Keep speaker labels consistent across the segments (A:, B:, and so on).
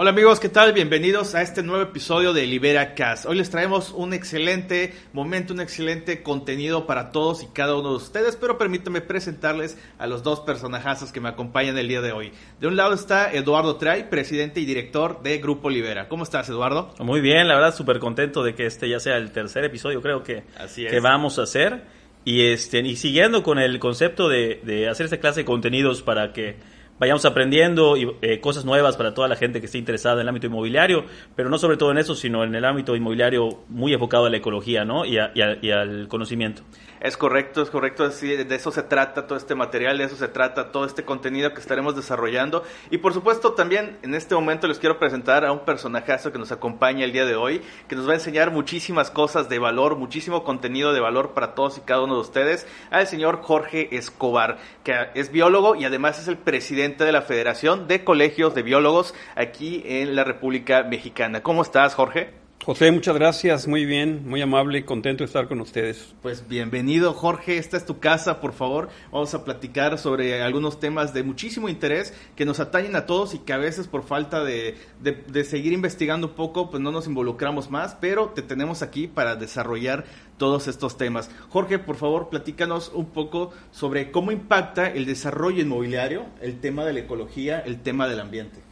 A: Hola amigos, ¿qué tal? Bienvenidos a este nuevo episodio de Libera Cast. Hoy les traemos un excelente momento, un excelente contenido para todos y cada uno de ustedes, pero permítanme presentarles a los dos personajazos que me acompañan el día de hoy. De un lado está Eduardo Tray, presidente y director de Grupo Libera. ¿Cómo estás, Eduardo?
B: Muy bien, la verdad súper contento de que este ya sea el tercer episodio, creo que, que vamos a hacer. Y, este, y siguiendo con el concepto de, de hacer esta clase de contenidos para que vayamos aprendiendo y, eh, cosas nuevas para toda la gente que esté interesada en el ámbito inmobiliario, pero no sobre todo en eso, sino en el ámbito inmobiliario muy enfocado a la ecología ¿no? y, y al conocimiento.
A: Es correcto, es correcto, de eso se trata todo este material, de eso se trata todo este contenido que estaremos desarrollando. Y por supuesto también en este momento les quiero presentar a un personajazo que nos acompaña el día de hoy, que nos va a enseñar muchísimas cosas de valor, muchísimo contenido de valor para todos y cada uno de ustedes, al señor Jorge Escobar, que es biólogo y además es el presidente de la Federación de Colegios de Biólogos aquí en la República Mexicana. ¿Cómo estás, Jorge?
C: José, muchas gracias, muy bien, muy amable, contento de estar con ustedes.
A: Pues bienvenido Jorge, esta es tu casa, por favor. Vamos a platicar sobre algunos temas de muchísimo interés que nos atañen a todos y que a veces por falta de, de, seguir investigando un poco, pues no nos involucramos más, pero te tenemos aquí para desarrollar todos estos temas. Jorge, por favor, platícanos un poco sobre cómo impacta el desarrollo inmobiliario, el tema de la ecología, el tema del ambiente.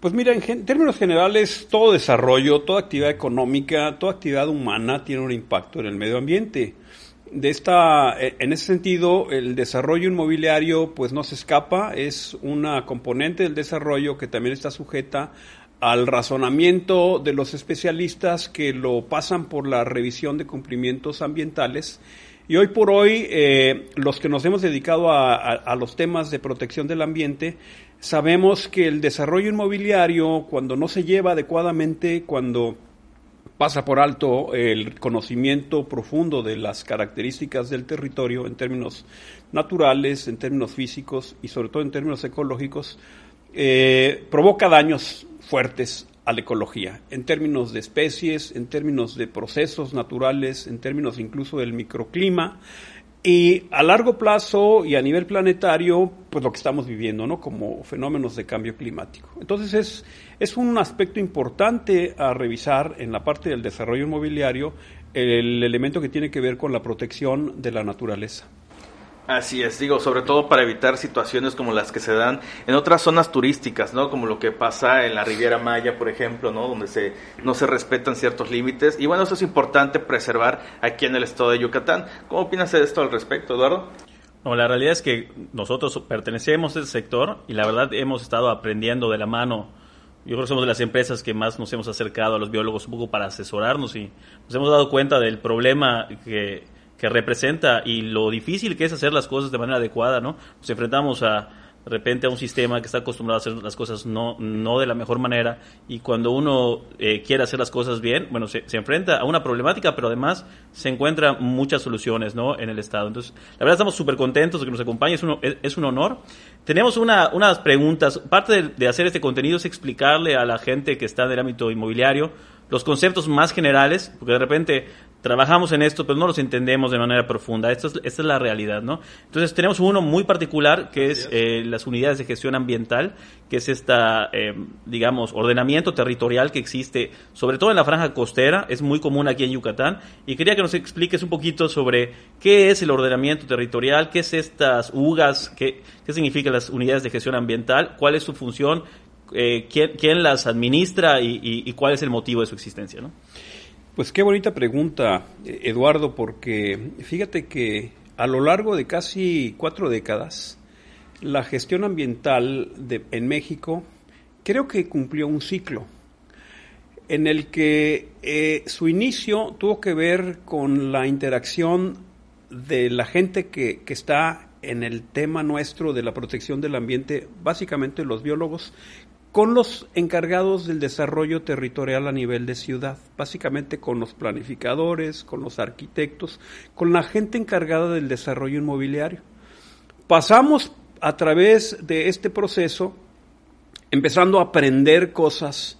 C: Pues mira, en, términos generales, todo desarrollo, toda actividad económica, toda actividad humana tiene un impacto en el medio ambiente. De esta, e, en ese sentido, el desarrollo inmobiliario pues no se escapa, es una componente del desarrollo que también está sujeta al razonamiento de los especialistas que lo pasan por la revisión de cumplimientos ambientales. Y hoy por hoy, eh, los que nos hemos dedicado a los temas de protección del ambiente, Sabemos que el desarrollo inmobiliario, cuando no se lleva adecuadamente, cuando pasa por alto el conocimiento profundo de las características del territorio en términos naturales, en términos físicos y sobre todo en términos ecológicos, eh, provoca daños fuertes a la ecología, en términos de especies, en términos de procesos naturales, en términos incluso del microclima, y a largo plazo y a nivel planetario, pues lo que estamos viviendo, ¿no? Como fenómenos de cambio climático. Entonces es, es un aspecto importante a revisar en la parte del desarrollo inmobiliario el elemento que tiene que ver con la protección de la naturaleza.
A: Así es, digo, sobre todo para evitar situaciones como las que se dan en otras zonas turísticas, ¿no? Como lo que pasa en la Riviera Maya, por ejemplo, ¿no? Donde se, no se respetan ciertos límites. Y bueno, eso es importante preservar aquí en el estado de Yucatán. ¿Cómo opinas de esto al respecto, Eduardo?
B: No, la realidad es que nosotros pertenecemos a ese sector y la verdad hemos estado aprendiendo de la mano. Yo creo que somos de las empresas que más nos hemos acercado a los biólogos un poco para asesorarnos y nos hemos dado cuenta del problema que que representa y lo difícil que es hacer las cosas de manera adecuada, ¿no? Nos enfrentamos a de repente a un sistema que está acostumbrado a hacer las cosas no, no de la mejor manera y cuando uno eh, quiere hacer las cosas bien, bueno, se, se, enfrenta a una problemática, pero además se encuentran muchas soluciones ¿no? en el Estado. Entonces, la verdad estamos súper contentos de que nos acompañe, es es, un honor. Tenemos una, unas preguntas. Parte de, de hacer este contenido es explicarle a la gente que está en el ámbito inmobiliario los conceptos más generales, porque de repente trabajamos en esto, pero no los entendemos de manera profunda. Esto es, esta es la realidad, ¿no? Entonces tenemos uno muy particular que es eh, las unidades de gestión ambiental, que es esta, eh, digamos, ordenamiento territorial que existe, sobre todo en la franja costera, es muy común aquí en Yucatán. Y quería que nos expliques un poquito sobre qué es el ordenamiento territorial, qué es estas UGAS, qué, qué significan las unidades de gestión ambiental, cuál es su función, eh, ¿quién, ¿quién, las administra y, y, cuál es el motivo de su existencia, ¿no?
C: Pues qué bonita pregunta, Eduardo, porque fíjate que a lo largo de casi cuatro décadas, la gestión ambiental de, en México creo que cumplió un ciclo en el que eh, su inicio tuvo que ver con la interacción de la gente que está en el tema nuestro de la protección del ambiente, básicamente los biólogos, con los encargados del desarrollo territorial a nivel de ciudad, básicamente con los planificadores, con los arquitectos, con la gente encargada del desarrollo inmobiliario. Pasamos a través de este proceso empezando a aprender cosas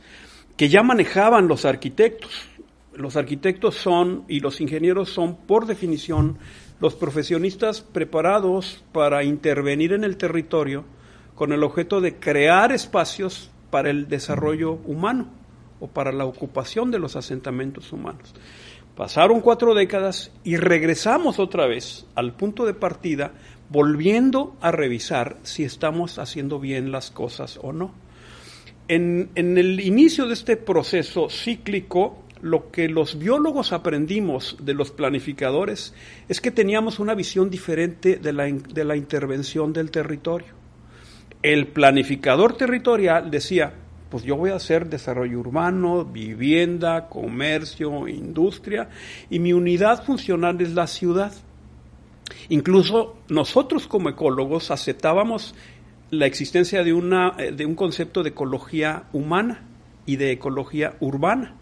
C: que ya manejaban los arquitectos. Los arquitectos son y los ingenieros son, por definición, los profesionistas preparados para intervenir en el territorio con el objeto de crear espacios para el desarrollo humano o para la ocupación de los asentamientos humanos. Pasaron cuatro décadas y regresamos otra vez al punto de partida, volviendo a revisar si estamos haciendo bien las cosas o no. En, en el inicio de este proceso cíclico, lo que los biólogos aprendimos de los planificadores es que teníamos una visión diferente de la, de la intervención del territorio el planificador territorial decía, pues yo voy a hacer desarrollo urbano, vivienda, comercio, industria, y mi unidad funcional es la ciudad. Incluso nosotros como ecólogos aceptábamos la existencia de, una, eh, de un concepto de ecología humana y de ecología urbana.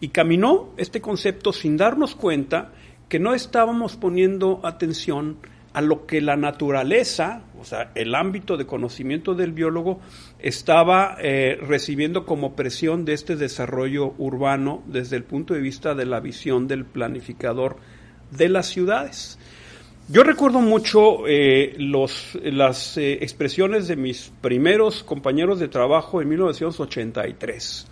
C: Y caminó este concepto sin darnos cuenta que no estábamos poniendo atención a lo que la naturaleza, o sea, el ámbito de conocimiento del biólogo, estaba eh, recibiendo como presión de este desarrollo urbano desde el punto de vista de la visión del planificador de las ciudades. Yo recuerdo mucho eh, los, las eh, expresiones de mis primeros compañeros de trabajo en 1983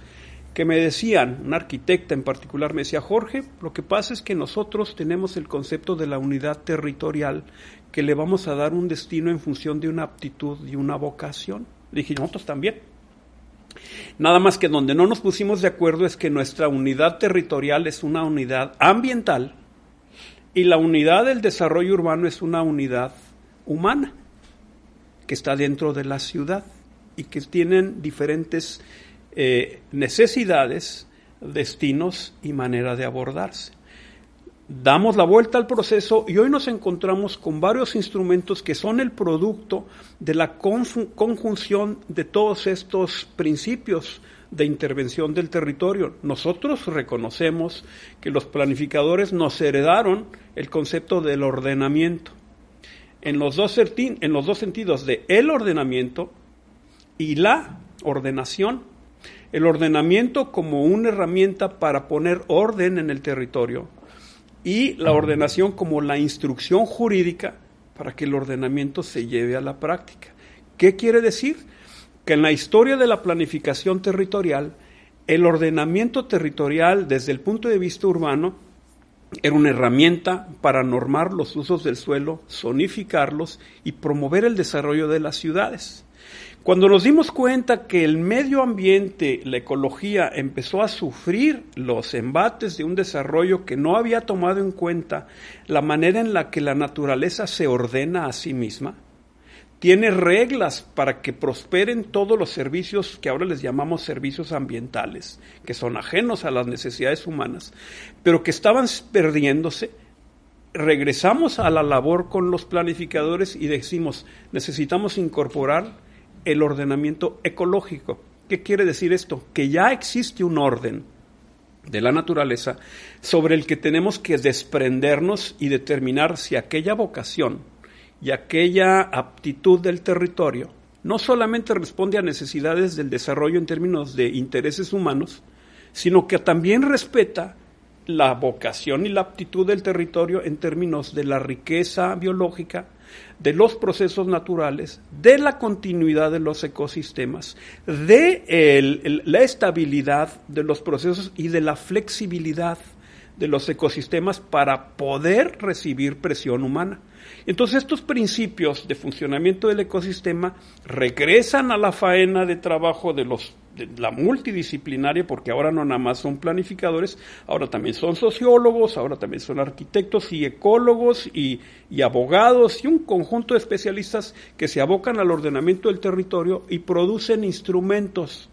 C: que me decían, una arquitecta en particular me decía, Jorge, lo que pasa es que nosotros tenemos el concepto de la unidad territorial que le vamos a dar un destino en función de una aptitud y una vocación. Le dije, nosotros también. Nada más que donde no nos pusimos de acuerdo es que nuestra unidad territorial es una unidad ambiental y la unidad del desarrollo urbano es una unidad humana que está dentro de la ciudad y que tienen diferentes eh, necesidades, destinos y manera de abordarse. Damos la vuelta al proceso y hoy nos encontramos con varios instrumentos que son el producto de la conjunción de todos estos principios de intervención del territorio. Nosotros reconocemos que los planificadores nos heredaron el concepto del ordenamiento en los dos, sentidos de el ordenamiento y la ordenación el ordenamiento como una herramienta para poner orden en el territorio y la ordenación como la instrucción jurídica para que el ordenamiento se lleve a la práctica. ¿Qué quiere decir? Que en la historia de la planificación territorial, el ordenamiento territorial desde el punto de vista urbano era una herramienta para normar los usos del suelo, zonificarlos y promover el desarrollo de las ciudades. Cuando nos dimos cuenta que el medio ambiente, la ecología, empezó a sufrir los embates de un desarrollo que no había tomado en cuenta la manera en la que la naturaleza se ordena a sí misma, tiene reglas para que prosperen todos los servicios que ahora les llamamos servicios ambientales, que son ajenos a las necesidades humanas, pero que estaban perdiéndose, regresamos a la labor con los planificadores y decimos, necesitamos incorporar el ordenamiento ecológico. ¿Qué quiere decir esto? Que ya existe un orden de la naturaleza sobre el que tenemos que desprendernos y determinar si aquella vocación y aquella aptitud del territorio no solamente responde a necesidades del desarrollo en términos de intereses humanos, sino que también respeta la vocación y la aptitud del territorio en términos de la riqueza biológica, de los procesos naturales, de la continuidad de los ecosistemas, de la estabilidad de los procesos y de la flexibilidad de los ecosistemas para poder recibir presión humana. Entonces estos principios de funcionamiento del ecosistema regresan a la faena de trabajo de los la multidisciplinaria, porque ahora no nada más son planificadores, ahora también son sociólogos, ahora también son arquitectos y ecólogos y, y abogados y un conjunto de especialistas que se abocan al ordenamiento del territorio y producen instrumentos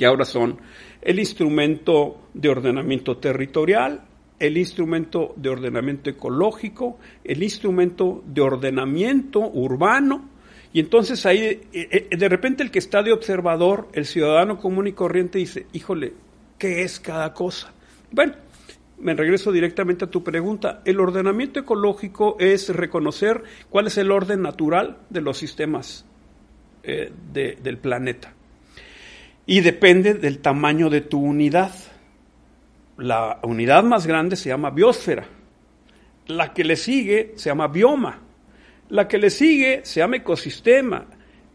C: que ahora son el instrumento de ordenamiento territorial, el instrumento de ordenamiento ecológico, el instrumento de ordenamiento urbano, y entonces ahí, eh, eh, de repente el que está de observador, el ciudadano común y corriente dice, híjole, ¿qué es cada cosa? Bueno, me regreso directamente a tu pregunta. El ordenamiento ecológico es reconocer cuál es el orden natural de los sistemas eh, del planeta. Y depende del tamaño de tu unidad. La unidad más grande se llama biosfera. La que le sigue se llama bioma. La que le sigue se llama ecosistema.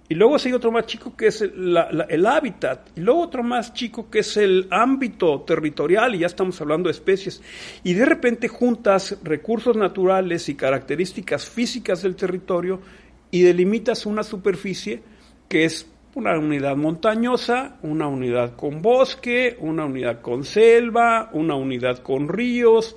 C: Y luego sigue otro más chico que es el, el, hábitat. Y luego otro más chico que es el ámbito territorial. Y ya estamos hablando de especies. Y de repente juntas recursos naturales y características físicas del territorio y delimitas una superficie que es una unidad montañosa, una unidad con bosque, una unidad con selva, una unidad con ríos,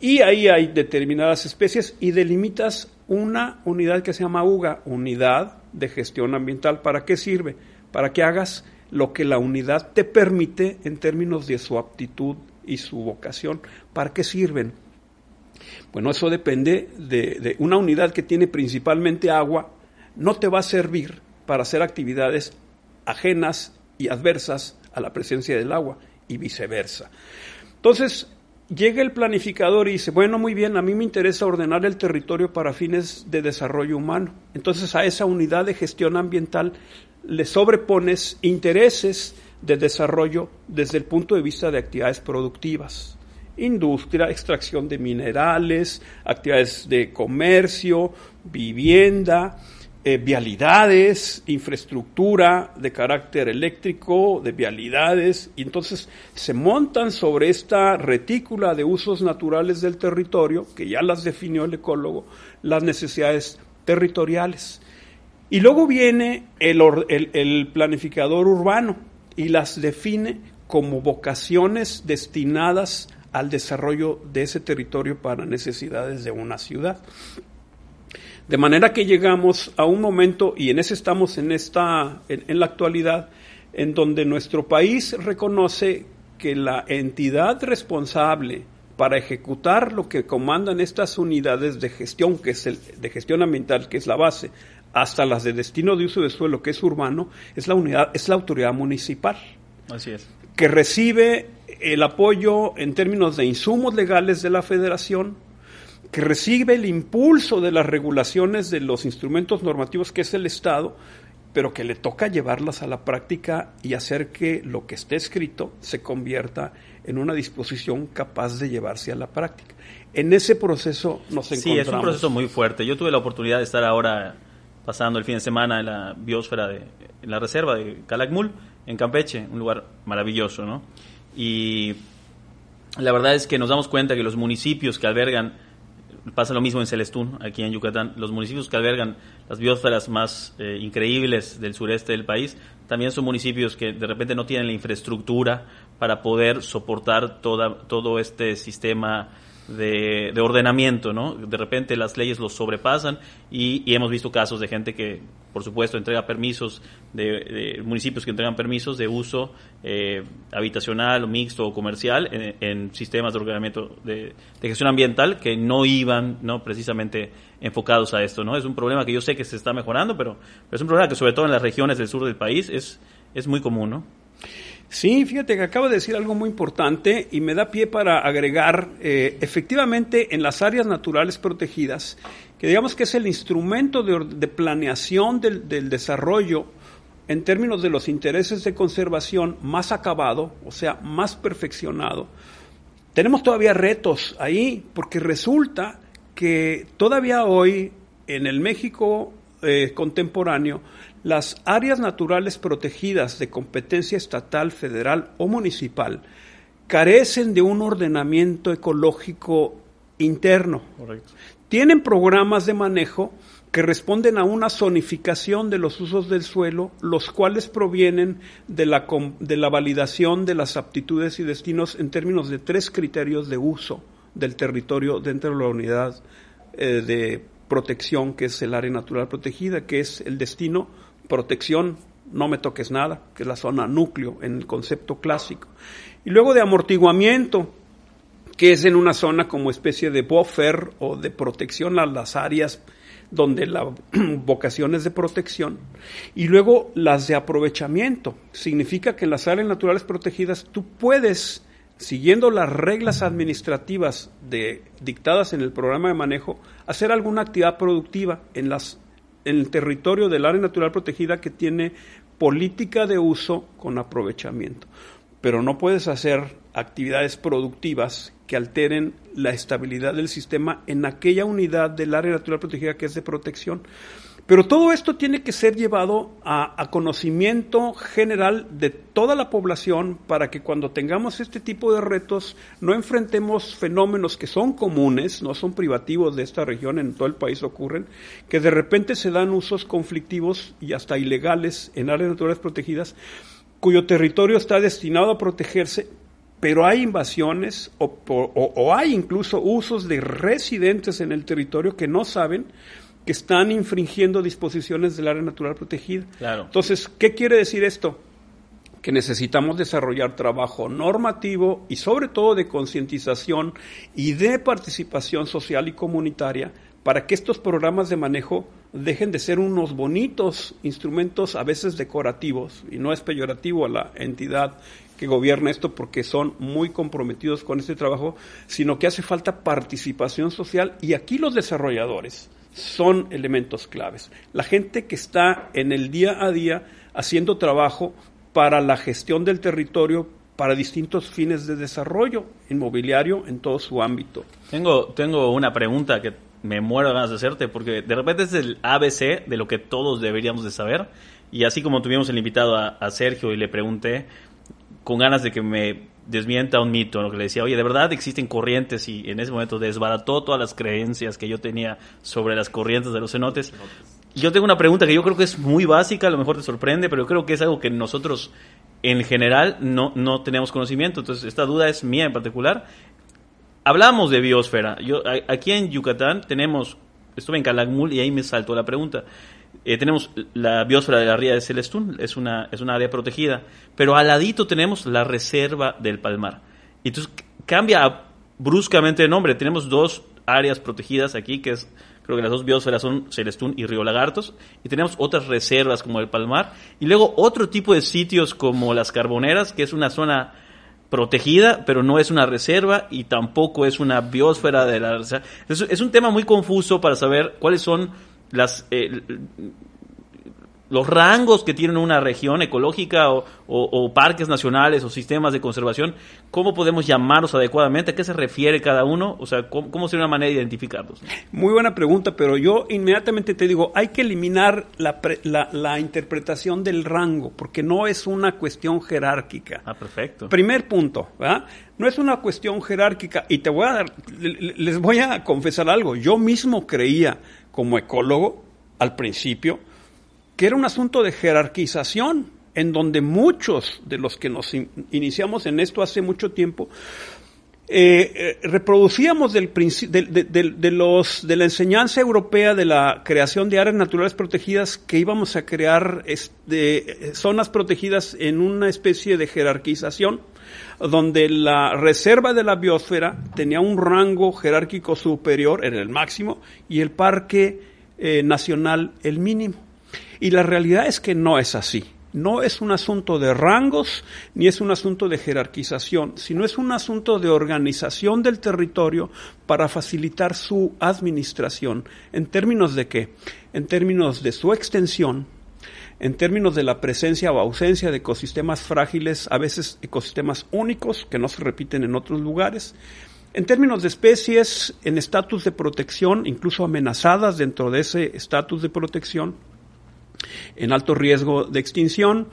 C: y ahí hay determinadas especies y delimitas una unidad que se llama UGA, unidad de gestión ambiental. ¿Para qué sirve? Para que hagas lo que la unidad te permite en términos de su aptitud y su vocación. ¿Para qué sirven? Bueno, eso depende de, una unidad que tiene principalmente agua, no te va a servir para hacer actividades ajenas y adversas a la presencia del agua y viceversa. Entonces, llega el planificador y dice, bueno, muy bien, a mí me interesa ordenar el territorio para fines de desarrollo humano. Entonces a esa unidad de gestión ambiental le sobrepones intereses de desarrollo desde el punto de vista de actividades productivas. Industria, extracción de minerales, actividades de comercio, vivienda, eh, vialidades, infraestructura de carácter eléctrico, de vialidades, y entonces se montan sobre esta retícula de usos naturales del territorio, que ya las definió el ecólogo, las necesidades territoriales. Y luego viene el, el planificador urbano y las define como vocaciones destinadas al desarrollo de ese territorio para necesidades de una ciudad. De manera que llegamos a un momento, y en ese estamos en, esta, en, la actualidad, en donde nuestro país reconoce que la entidad responsable para ejecutar lo que comandan estas unidades de gestión, que es el de gestión ambiental, que es la base, hasta las de destino de uso de suelo, que es urbano, es la unidad, es la autoridad municipal.
B: Así es.
C: Que recibe el apoyo en términos de insumos legales de la federación, que recibe el impulso de las regulaciones de los instrumentos normativos que es el Estado, pero que le toca llevarlas a la práctica y hacer que lo que esté escrito se convierta en una disposición capaz de llevarse a la práctica. En ese proceso nos encontramos.
B: Sí, es un proceso muy fuerte. Yo tuve la oportunidad de estar ahora pasando el fin de semana en la biosfera, de, en la reserva de Calakmul, en Campeche, un lugar maravilloso, ¿no? Y la verdad es que nos damos cuenta que los municipios que albergan Pasa lo mismo en Celestún, aquí en Yucatán. Los municipios que albergan las biosferas más eh, increíbles del sureste del país también son municipios que de repente no tienen la infraestructura para poder soportar toda, todo este sistema de, ordenamiento, ¿no? De repente las leyes los sobrepasan y, hemos visto casos de gente que, por supuesto, entrega permisos, de, municipios que entregan permisos de uso eh, habitacional mixto o comercial en, sistemas de ordenamiento de, gestión ambiental que no iban, ¿no? Precisamente enfocados a esto, ¿no? Es un problema que yo sé que se está mejorando, pero, pero es un problema que sobre todo en las regiones del sur del país es, es muy común, ¿no?
C: Sí, fíjate que acaba de decir algo muy importante y me da pie para agregar, eh, efectivamente, en las áreas naturales protegidas, que digamos que es el instrumento de, planeación del, del, desarrollo en términos de los intereses de conservación más acabado, o sea, más perfeccionado. Tenemos todavía retos ahí, porque resulta que todavía hoy en el México eh, contemporáneo, las áreas naturales protegidas de competencia estatal, federal o municipal carecen de un ordenamiento ecológico interno. Tienen programas de manejo que responden a una zonificación de los usos del suelo, los cuales provienen de la, de la validación de las aptitudes y destinos en términos de tres criterios de uso del territorio dentro de la unidad eh, de protección, que es el área natural protegida, que es el destino, protección, no me toques nada, que es la zona núcleo en el concepto clásico. Y luego de amortiguamiento, que es en una zona como especie de buffer o de protección a las áreas donde la vocación es de protección, y luego las de aprovechamiento. Significa que en las áreas naturales protegidas tú puedes, siguiendo las reglas administrativas de, dictadas en el programa de manejo, hacer alguna actividad productiva en, las, en el territorio del área natural protegida que tiene política de uso con aprovechamiento. Pero no puedes hacer actividades productivas que alteren la estabilidad del sistema en aquella unidad del área natural protegida que es de protección. Pero todo esto tiene que ser llevado a, conocimiento general de toda la población para que cuando tengamos este tipo de retos no enfrentemos fenómenos que son comunes, no son privativos de esta región, en todo el país ocurren, que de repente se dan usos conflictivos y hasta ilegales en áreas naturales protegidas cuyo territorio está destinado a protegerse, pero hay invasiones o, hay incluso usos de residentes en el territorio que no saben que están infringiendo disposiciones del área natural protegida. Entonces, ¿qué quiere decir esto? Que necesitamos desarrollar trabajo normativo y sobre todo de concientización y de participación social y comunitaria para que estos programas de manejo dejen de ser unos bonitos instrumentos a veces decorativos, y no es peyorativo a la entidad que gobierna esto porque son muy comprometidos con este trabajo, sino que hace falta participación social y aquí los desarrolladores son elementos claves. La gente que está en el día a día haciendo trabajo para la gestión del territorio para distintos fines de desarrollo inmobiliario en todo su ámbito.
B: Tengo, tengo una pregunta que me muero de ganas de hacerte, porque de repente es el ABC de lo que todos deberíamos de saber. Y así como tuvimos el invitado a, Sergio y le pregunté, con ganas de que me desmienta un mito, lo que le decía, oye, de verdad existen corrientes y en ese momento desbarató todas las creencias que yo tenía sobre las corrientes de los cenotes. Yo tengo una pregunta que yo creo que es muy básica, a lo mejor te sorprende, pero creo que es algo que nosotros en general no, no tenemos conocimiento. Entonces, esta duda es mía en particular hablamos de biosfera. Yo, aquí en Yucatán tenemos, estuve en Calakmul y ahí me saltó la pregunta. Eh, tenemos la biosfera de la ría de Celestún, es una, es una área protegida, pero al ladito tenemos la reserva del Palmar. Y entonces cambia bruscamente de nombre. Tenemos dos áreas protegidas aquí, que es, creo que las dos biosferas son Celestún y Río Lagartos, y tenemos otras reservas como el Palmar, y luego otro tipo de sitios como las Carboneras, que es una zona protegida, pero no es una reserva y tampoco es una biosfera de la reserva. Es, un tema muy confuso para saber cuáles son las eh, los rangos que tiene una región ecológica o, parques nacionales o sistemas de conservación, ¿cómo podemos llamarlos adecuadamente? ¿A qué se refiere cada uno? O sea, ¿cómo, sería una manera de identificarlos?
C: Muy buena pregunta, pero yo inmediatamente te digo, hay que eliminar la, la, interpretación del rango, porque no es una cuestión jerárquica.
B: Ah, perfecto.
C: Primer punto, ¿verdad? No es una cuestión jerárquica y te voy a dar, les voy a confesar algo, yo mismo creía como ecólogo al principio, que era un asunto de jerarquización, en donde muchos de los que nos iniciamos en esto hace mucho tiempo, eh, eh, reproducíamos del, de, los, de la enseñanza europea de la creación de áreas naturales protegidas que íbamos a crear este, zonas protegidas en una especie de jerarquización donde la reserva de la biosfera tenía un rango jerárquico superior, era el máximo, y el parque eh, nacional el mínimo. Y la realidad es que no es así. No es un asunto de rangos ni es un asunto de jerarquización, sino es un asunto de organización del territorio para facilitar su administración. ¿En términos de qué? En términos de su extensión, en términos de la presencia o ausencia de ecosistemas frágiles, a veces ecosistemas únicos que no se repiten en otros lugares, en términos de especies en estatus de protección, incluso amenazadas dentro de ese estatus de protección, en alto riesgo de extinción.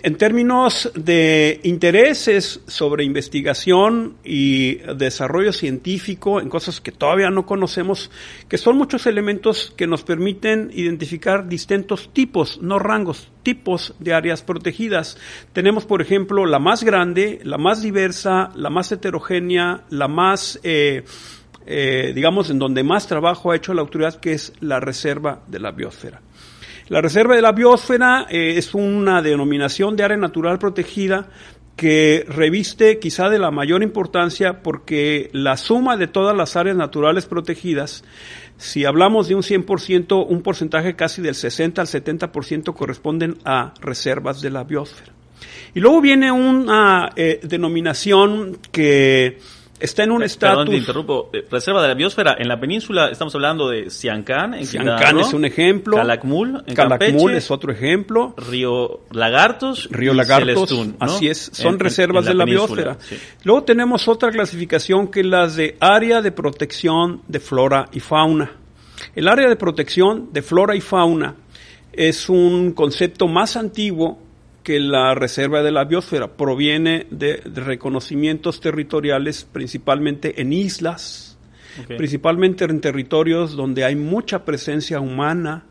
C: En términos de intereses sobre investigación y desarrollo científico en cosas que todavía no conocemos, que son muchos elementos que nos permiten identificar distintos tipos, no rangos, tipos de áreas protegidas. Tenemos, por ejemplo, la más grande, la más diversa, la más heterogénea, la más, eh, eh, digamos, en donde más trabajo ha hecho la autoridad, que es la reserva de la biosfera. La Reserva de la Biosfera eh, es una denominación de área natural protegida que reviste quizá de la mayor importancia porque la suma de todas las áreas naturales protegidas, si hablamos de un 100%, un porcentaje casi del 60 al 70% corresponden a reservas de la biosfera. Y luego viene una eh, denominación que está en un estatus.
B: Perdón, te interrumpo. Eh, Reserva de la biosfera. En la península estamos hablando de Siancán, en
C: Siancán es un ejemplo.
B: Calakmul, en
C: Calakmul
B: Campeche,
C: es otro ejemplo.
B: Río Lagartos.
C: Río Lagartos,
B: Celestún, ¿no?
C: así es, son
B: En-
C: reservas
B: en
C: de la biosfera.
B: sí.
C: Luego tenemos otra clasificación que es la de área de protección de flora y fauna. El área de protección de flora y fauna es un concepto más antiguo que la reserva de la biosfera. Proviene de, de reconocimientos territoriales principalmente en islas, principalmente en territorios donde hay mucha presencia humana,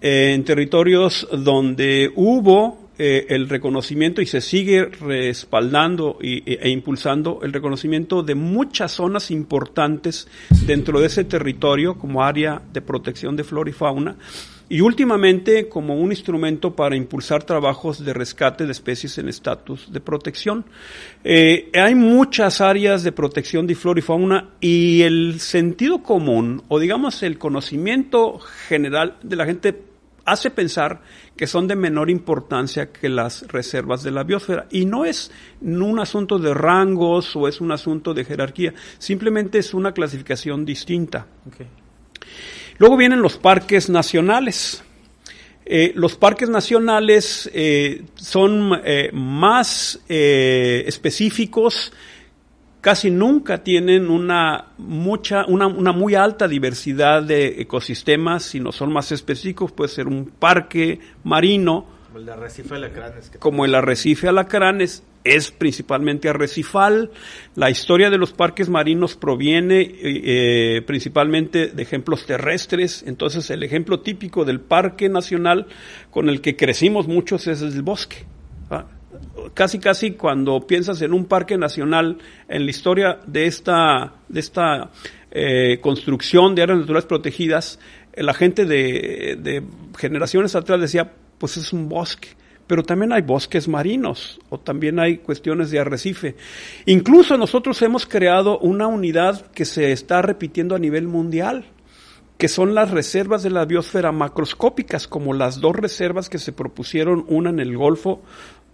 C: eh, en territorios donde hubo eh, el reconocimiento y se sigue respaldando y- e, e impulsando el reconocimiento de muchas zonas importantes dentro de ese territorio como área de protección de flora y fauna y últimamente como un instrumento para impulsar trabajos de rescate de especies en estatus de protección. Eh, hay muchas áreas de protección de flora y fauna y el sentido común o digamos el conocimiento general de la gente hace pensar que son de menor importancia que las reservas de la biosfera. Y no es un asunto de rangos o es un asunto de jerarquía, simplemente es una clasificación distinta. Luego vienen los parques nacionales. Eh, los parques nacionales eh, son eh, más específicos, casi nunca tienen una mucha, una, una muy alta diversidad de ecosistemas, sino son más específicos, puede ser un parque marino,
A: Como el Arrecife de Lacranes. que-
C: como el arrecife alacranes, es principalmente arrecifal. La historia de los parques marinos proviene eh, eh, principalmente de ejemplos terrestres. Entonces, el ejemplo típico del parque nacional con el que crecimos muchos es el bosque. Casi, casi cuando piensas en un parque nacional, en la historia de esta, de esta eh, construcción de áreas naturales protegidas, eh, la gente de, de generaciones atrás decía, pues es un bosque pero también hay bosques marinos o también hay cuestiones de arrecife. Incluso nosotros hemos creado una unidad que se está repitiendo a nivel mundial, que son las reservas de la biosfera macroscópicas, como las dos reservas que se propusieron, una en el Golfo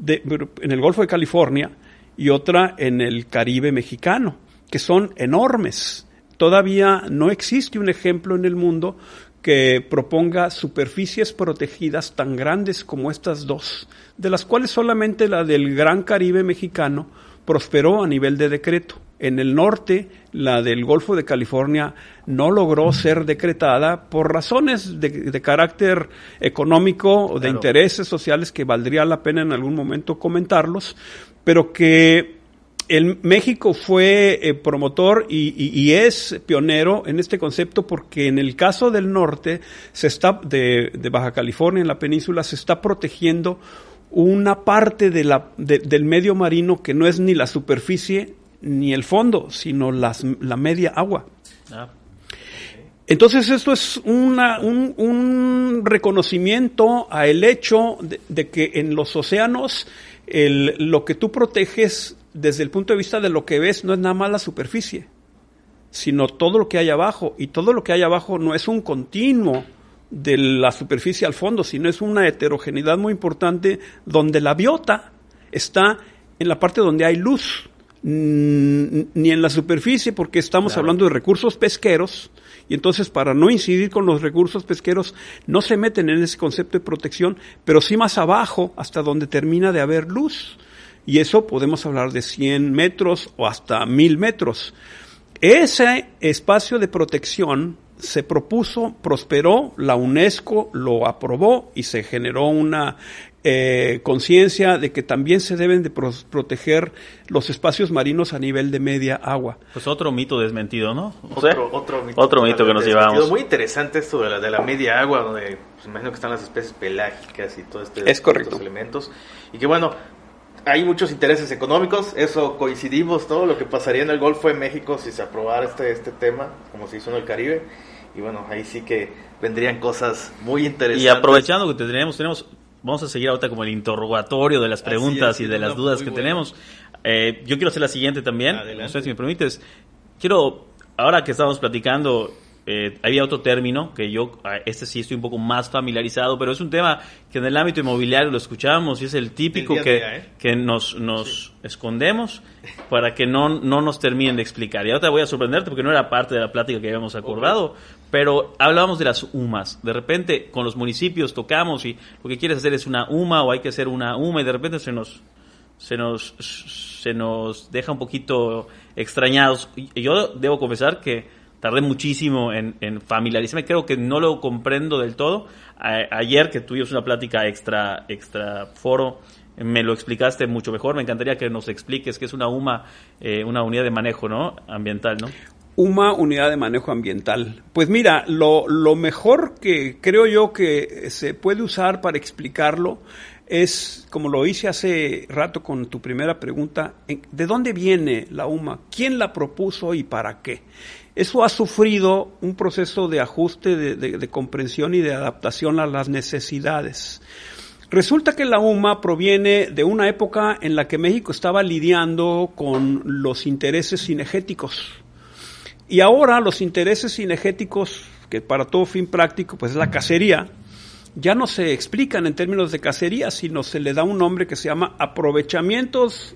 C: de, en el Golfo de California y otra en el Caribe mexicano, que son enormes. Todavía no existe un ejemplo en el mundo que proponga superficies protegidas tan grandes como estas dos, de las cuales solamente la del Gran Caribe mexicano prosperó a nivel de decreto. En el norte, la del Golfo de California no logró ser decretada por razones de, de carácter económico o de
A: Claro.
C: intereses sociales que valdría la pena en algún momento comentarlos, pero que el México fue eh, promotor y, y- y es pionero en este concepto porque en el caso del norte se está de, de Baja California en la península se está protegiendo una parte de la, de- del medio marino que no es ni la superficie ni el fondo sino las- la media agua.
B: Ah,
C: Entonces esto es una- un, un reconocimiento a el hecho de, de que en los océanos el- lo que tú proteges desde el punto de vista de lo que ves no es nada más la superficie, sino todo lo que hay abajo. Y todo lo que hay abajo no es un continuo de la superficie al fondo, sino es una heterogeneidad muy importante donde la biota está en la parte donde hay luz, ni en la superficie, porque estamos
B: Claro.
C: hablando de recursos pesqueros, y entonces para no incidir con los recursos pesqueros, no se meten en ese concepto de protección, pero sí más abajo, hasta donde termina de haber luz. Y eso podemos hablar de 100 metros o hasta 1000 metros. Ese espacio de protección se propuso, prosperó, la UNESCO lo aprobó y se generó una eh, conciencia de que también se deben de pro- proteger los espacios marinos a nivel de media agua.
B: pues otro mito desmentido, ¿no? O
A: Otro,
B: sea,
A: otro mito,
B: otro mito que nos llevamos.
A: Muy interesante esto de la, de la media agua, donde pues, imagino que están las especies pelágicas y todo este
C: Es correcto.
A: estos elementos. Y que bueno, hay muchos intereses económicos, eso coincidimos, todo lo que pasaría en el Golfo de México si se aprobara este, este tema, como se hizo en el Caribe. Y bueno, ahí sí que vendrían cosas muy interesantes.
B: Y aprovechando que tenemos, tenemos vamos a seguir ahorita como el interrogatorio de las preguntas y de las dudas que tenemos. Eh, yo quiero hacer la siguiente también, no sé si me permites. Quiero, ahora que estamos platicando eh, había otro término que yo, este sí estoy un poco más familiarizado, pero es un tema que en el ámbito inmobiliario lo escuchamos y es el típico que, ¿eh? que nos, nos escondemos para que no, no nos terminen de explicar. Y ahora te voy a sorprenderte porque no era parte de la plática que habíamos acordado, pero hablábamos de las UMAS. De repente con los municipios tocamos y lo que quieres hacer es una UMA o hay que hacer una UMA y de repente se nos, se nos, se nos deja un poquito extrañados. Y yo debo confesar que tardé muchísimo en, familiarizarme, creo que no lo comprendo del todo. ayer que tuvimos una plática extra, extra foro, me lo explicaste mucho mejor. Me encantaría que nos expliques qué es una UMA, eh, una unidad de manejo ¿no? ambiental, ¿no?
C: UMA, unidad de manejo ambiental. Pues mira, lo, lo mejor que creo yo que se puede usar para explicarlo es, como lo hice hace rato con tu primera pregunta, ¿de dónde viene la UMA? ¿Quién la propuso y para qué? Eso ha sufrido un proceso de ajuste, de, comprensión y de adaptación a las necesidades. Resulta que la UMA proviene de una época en la que México estaba lidiando con los intereses cinegéticos. Y ahora los intereses cinegéticos, que para todo fin práctico, pues es la cacería, ya no se explican en términos de cacería, sino se le da un nombre que se llama aprovechamientos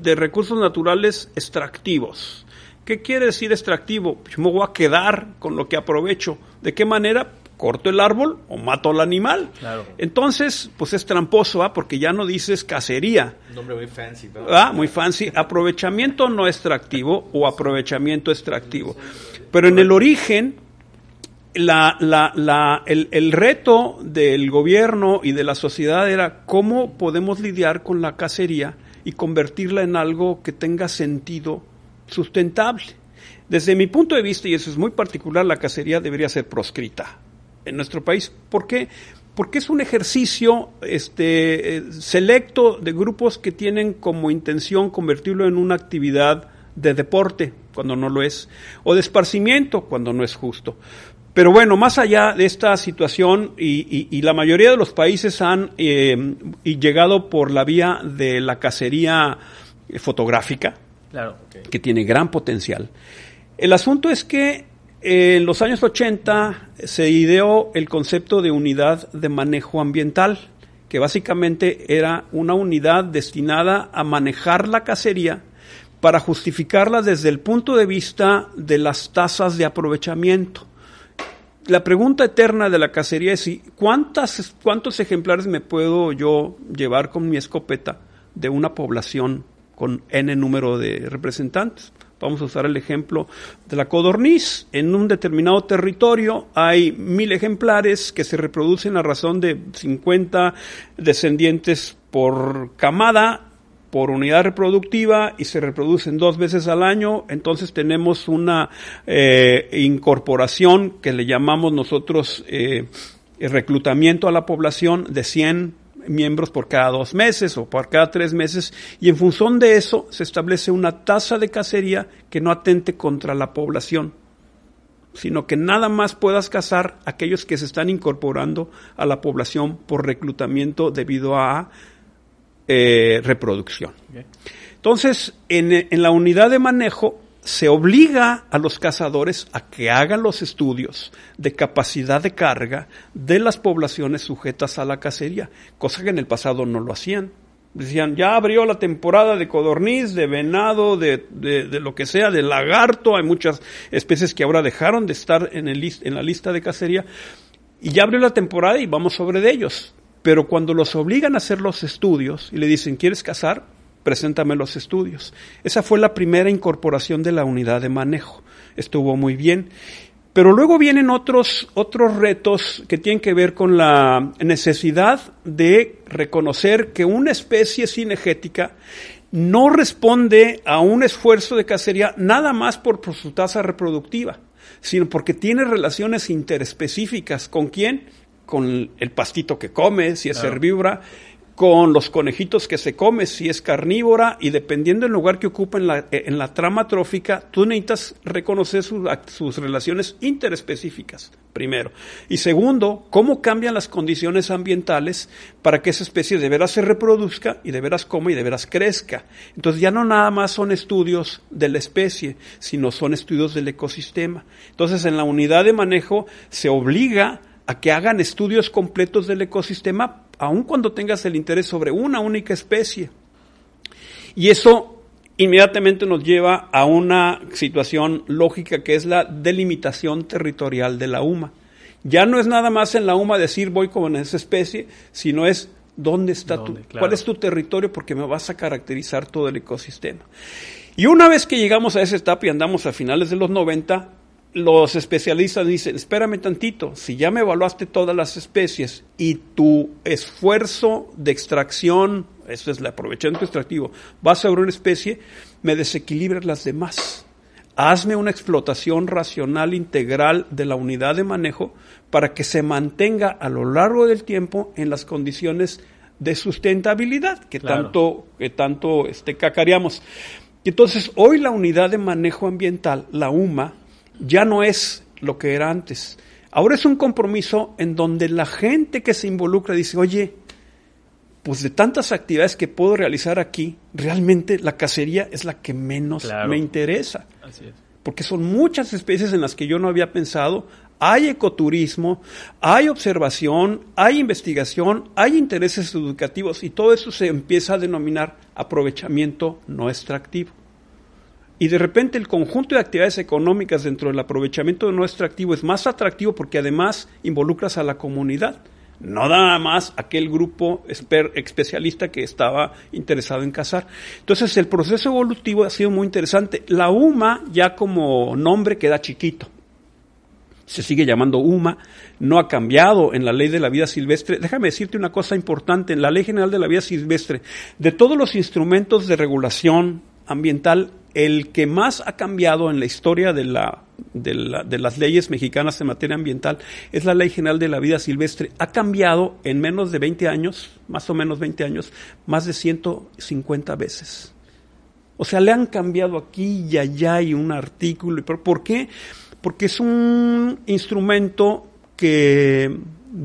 C: de recursos naturales extractivos. ¿Qué quiere decir extractivo? Yo me voy a quedar con lo que aprovecho. ¿De qué manera? Corto el árbol o mato al animal. Entonces, pues es tramposo, ¿ah? porque ya no dices cacería.
A: Un nombre muy fancy.
C: ¿Ah? Muy fancy. Aprovechamiento no extractivo o aprovechamiento extractivo. Pero en el origen, la, la, la, el, el, reto del gobierno y de la sociedad era cómo podemos lidiar con la cacería y convertirla en algo que tenga sentido sustentable. Desde mi punto de vista, y eso es muy particular, la cacería debería ser proscrita en nuestro país. ¿Por qué? Porque es un ejercicio este, eh, selecto de grupos que tienen como intención convertirlo en una actividad de deporte, cuando no lo es, o de esparcimiento, cuando no es justo. Pero bueno, más allá de esta situación, y, la mayoría de los países han eh, llegado por la vía de la cacería fotográfica, que tiene gran potencial. El asunto es que eh, en los años 80 se ideó el concepto de unidad de manejo ambiental, que básicamente era una unidad destinada a manejar la cacería para justificarla desde el punto de vista de las tasas de aprovechamiento. La pregunta eterna de la cacería es si cuántas, cuántos ejemplares me puedo yo llevar con mi escopeta de una población con n número de representantes. Vamos a usar el ejemplo de la codorniz. En un determinado territorio hay mil ejemplares que se reproducen a razón de 50 descendientes por camada, por unidad reproductiva y se reproducen dos veces al año. Entonces tenemos una eh, incorporación que le llamamos nosotros eh, reclutamiento a la población de 100 miembros por cada dos meses o por cada tres meses y en función de eso se establece una tasa de cacería que no atente contra la población, sino que nada más puedas cazar aquellos que se están incorporando a la población por reclutamiento debido a eh, reproducción. Entonces, en, en la unidad de manejo se obliga a los cazadores a que hagan los estudios de capacidad de carga de las poblaciones sujetas a la cacería, cosa que en el pasado no lo hacían. Decían, ya abrió la temporada de codorniz, de venado, de, de, lo que sea, de lagarto, hay muchas especies que ahora dejaron de estar en, el, en la lista de cacería, y ya abrió la temporada y vamos sobre de ellos. Pero cuando los obligan a hacer los estudios y le dicen, ¿quieres cazar? Preséntame los estudios. Esa fue la primera incorporación de la unidad de manejo. Estuvo muy bien. Pero luego vienen otros, otros retos que tienen que ver con la necesidad de reconocer que una especie cinegética no responde a un esfuerzo de cacería nada más por, su tasa reproductiva, sino porque tiene relaciones interespecíficas. ¿Con quién? Con el pastito que come, si es herbívora, con los conejitos que se come, si es carnívora, y dependiendo del lugar que ocupa en la, en la trama trófica, tú necesitas reconocer sus, sus relaciones interespecíficas, primero. Y segundo, cómo cambian las condiciones ambientales para que esa especie de veras se reproduzca y de veras coma y de veras crezca. Entonces ya no nada más son estudios de la especie, sino son estudios del ecosistema. Entonces en la unidad de manejo se obliga a que hagan estudios completos del ecosistema aun cuando tengas el interés sobre una única especie. Y eso inmediatamente nos lleva a una situación lógica que es la delimitación territorial de la UMA. Ya no es nada más en la UMA decir voy con esa especie, sino es dónde está tu, cuál es tu territorio porque me vas a caracterizar todo el ecosistema. Y una vez que llegamos a esa etapa y andamos a finales de los 90, los especialistas dicen, espérame tantito, si ya me evaluaste todas las especies y tu esfuerzo de extracción, eso es el aprovechamiento extractivo, va sobre una especie, me desequilibras las demás. Hazme una explotación racional integral de la unidad de manejo para que se mantenga a lo largo del tiempo en las condiciones de sustentabilidad que tanto, que tanto este, cacareamos. Entonces, hoy la unidad de manejo ambiental, la UMA, ya no es lo que era antes. Ahora es un compromiso en donde la gente que se involucra dice, oye, pues de tantas actividades que puedo realizar aquí, realmente la cacería es la que menos me interesa. Porque son muchas especies en las que yo no había pensado. Hay ecoturismo, hay observación, hay investigación, hay intereses educativos y todo eso se empieza a denominar aprovechamiento no extractivo. Y de repente el conjunto de actividades económicas dentro del aprovechamiento no extractivo es más atractivo porque además involucras a la comunidad, no nada más aquel grupo especialista que estaba interesado en cazar. Entonces el proceso evolutivo ha sido muy interesante. La UMA ya como nombre queda chiquito. Se sigue llamando UMA, no ha cambiado en la ley de la vida silvestre. Déjame decirte una cosa importante, en la ley general de la vida silvestre, de todos los instrumentos de regulación ambiental, el que más ha cambiado en la historia de, la, de, la, de, las leyes mexicanas en materia ambiental es la Ley General de la Vida Silvestre. Ha cambiado en menos de 20 años, más o menos 20 años, más de 150 veces. O sea, le han cambiado aquí y allá y un artículo. ¿Por qué? Porque es un instrumento que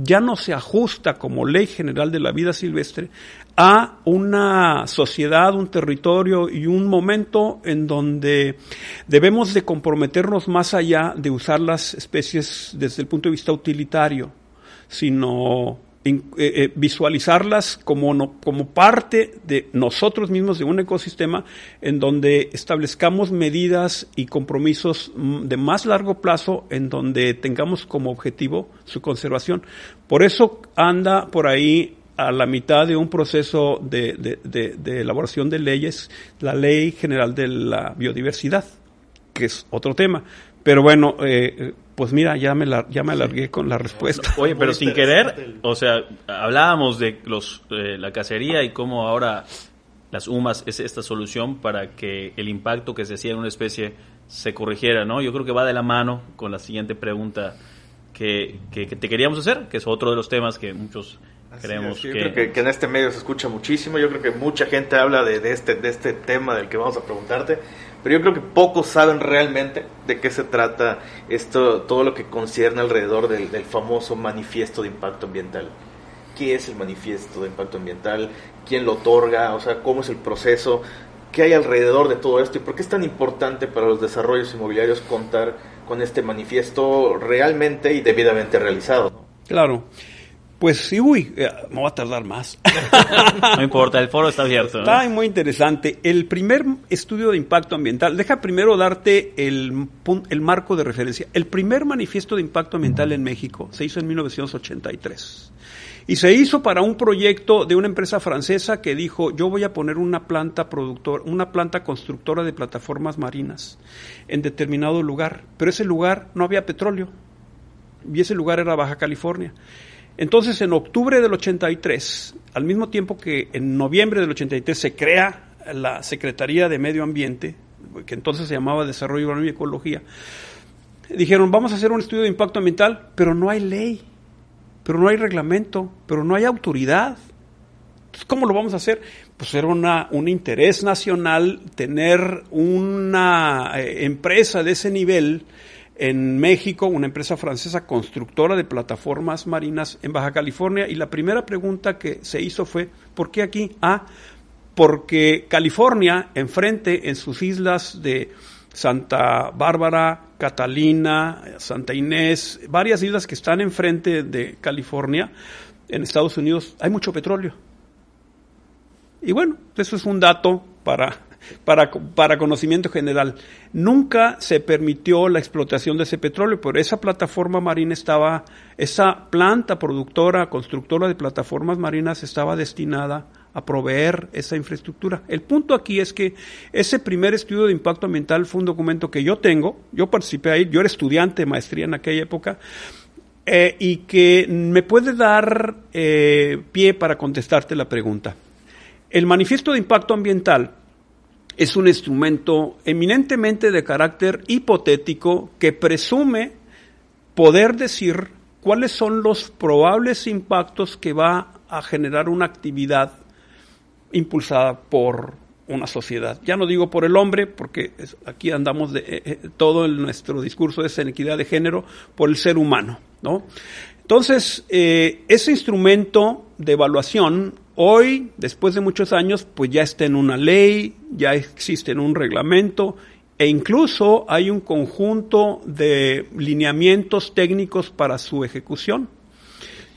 C: ya no se ajusta como ley general de la vida silvestre a una sociedad, un territorio y un momento en donde debemos de comprometernos más allá de usar las especies desde el punto de vista utilitario, sino eh, eh, visualizarlas como, como parte de nosotros mismos, de un ecosistema, en donde establezcamos medidas y compromisos mm, de más largo plazo, en donde tengamos como objetivo su conservación. Por eso anda por ahí a la mitad de un proceso de, elaboración de leyes, la Ley General de la Biodiversidad, que es otro tema. Pero bueno, eh, pues mira, ya me, la, ya me alargué con la respuesta.
B: Oye, pero sin querer, o sea, hablábamos de los, eh, la cacería y cómo ahora las UMAS es esta solución para que el impacto que se hacía en una especie se corrigiera, ¿no? Yo creo que va de la mano con la siguiente pregunta que, que te queríamos hacer, que es otro de los temas que muchos Creemos
A: que... Yo creo que, en este medio se escucha muchísimo, yo creo que mucha gente habla de, de, este, de este tema del que vamos a preguntarte, pero yo creo que pocos saben realmente de qué se trata esto, todo lo que concierne alrededor del, del famoso manifiesto de impacto ambiental. ¿Qué es el manifiesto de impacto ambiental? ¿Quién lo otorga? O sea, ¿cómo es el proceso? ¿Qué hay alrededor de todo esto? ¿Y por qué es tan importante para los desarrollos inmobiliarios contar con este manifiesto realmente y debidamente realizado?
C: Claro. Pues sí, uy, eh, me va a tardar más.
B: No importa, el foro está abierto.
C: Está muy interesante. El primer estudio de impacto ambiental, deja primero darte el, el marco de referencia. El primer manifiesto de impacto ambiental en México se hizo en 1983. Y se hizo para un proyecto de una empresa francesa que dijo, yo voy a poner una planta productora, una planta constructora de plataformas marinas en determinado lugar, pero ese lugar no había petróleo y ese lugar era Baja California. Entonces, en octubre del 83, al mismo tiempo que en noviembre del 83 se crea la Secretaría de Medio Ambiente, que entonces se llamaba Desarrollo Urbano y Ecología, dijeron, vamos a hacer un estudio de impacto ambiental, pero no hay ley, pero no hay reglamento, pero no hay autoridad. ¿Cómo lo vamos a hacer? Pues era un interés nacional tener una eh, empresa de ese nivel en México, una empresa francesa constructora de plataformas marinas en Baja California. Y la primera pregunta que se hizo fue, ¿por qué aquí? Ah, porque California, enfrente en sus islas de Santa Bárbara, Catalina, Santa Inés, varias islas que están enfrente de California, en Estados Unidos, hay mucho petróleo. Y bueno, eso es un dato para, para, para, conocimiento general. Nunca se permitió la explotación de ese petróleo, pero esa plataforma marina estaba, esa planta productora, constructora de plataformas marinas estaba destinada a proveer esa infraestructura. El punto aquí es que ese primer estudio de impacto ambiental fue un documento que yo tengo, yo participé ahí, yo era estudiante de maestría en aquella época, eh, y que me puede dar eh, pie para contestarte la pregunta. El manifiesto de impacto ambiental es un instrumento eminentemente de carácter hipotético que presume poder decir cuáles son los probables impactos que va a generar una actividad impulsada por una sociedad. Ya no digo por el hombre, porque aquí andamos de eh, eh, todo nuestro discurso es en equidad de género, por el ser humano, ¿no? Entonces, eh, ese instrumento de evaluación hoy, después de muchos años, pues ya está en una ley, ya existe en un reglamento e incluso hay un conjunto de lineamientos técnicos para su ejecución.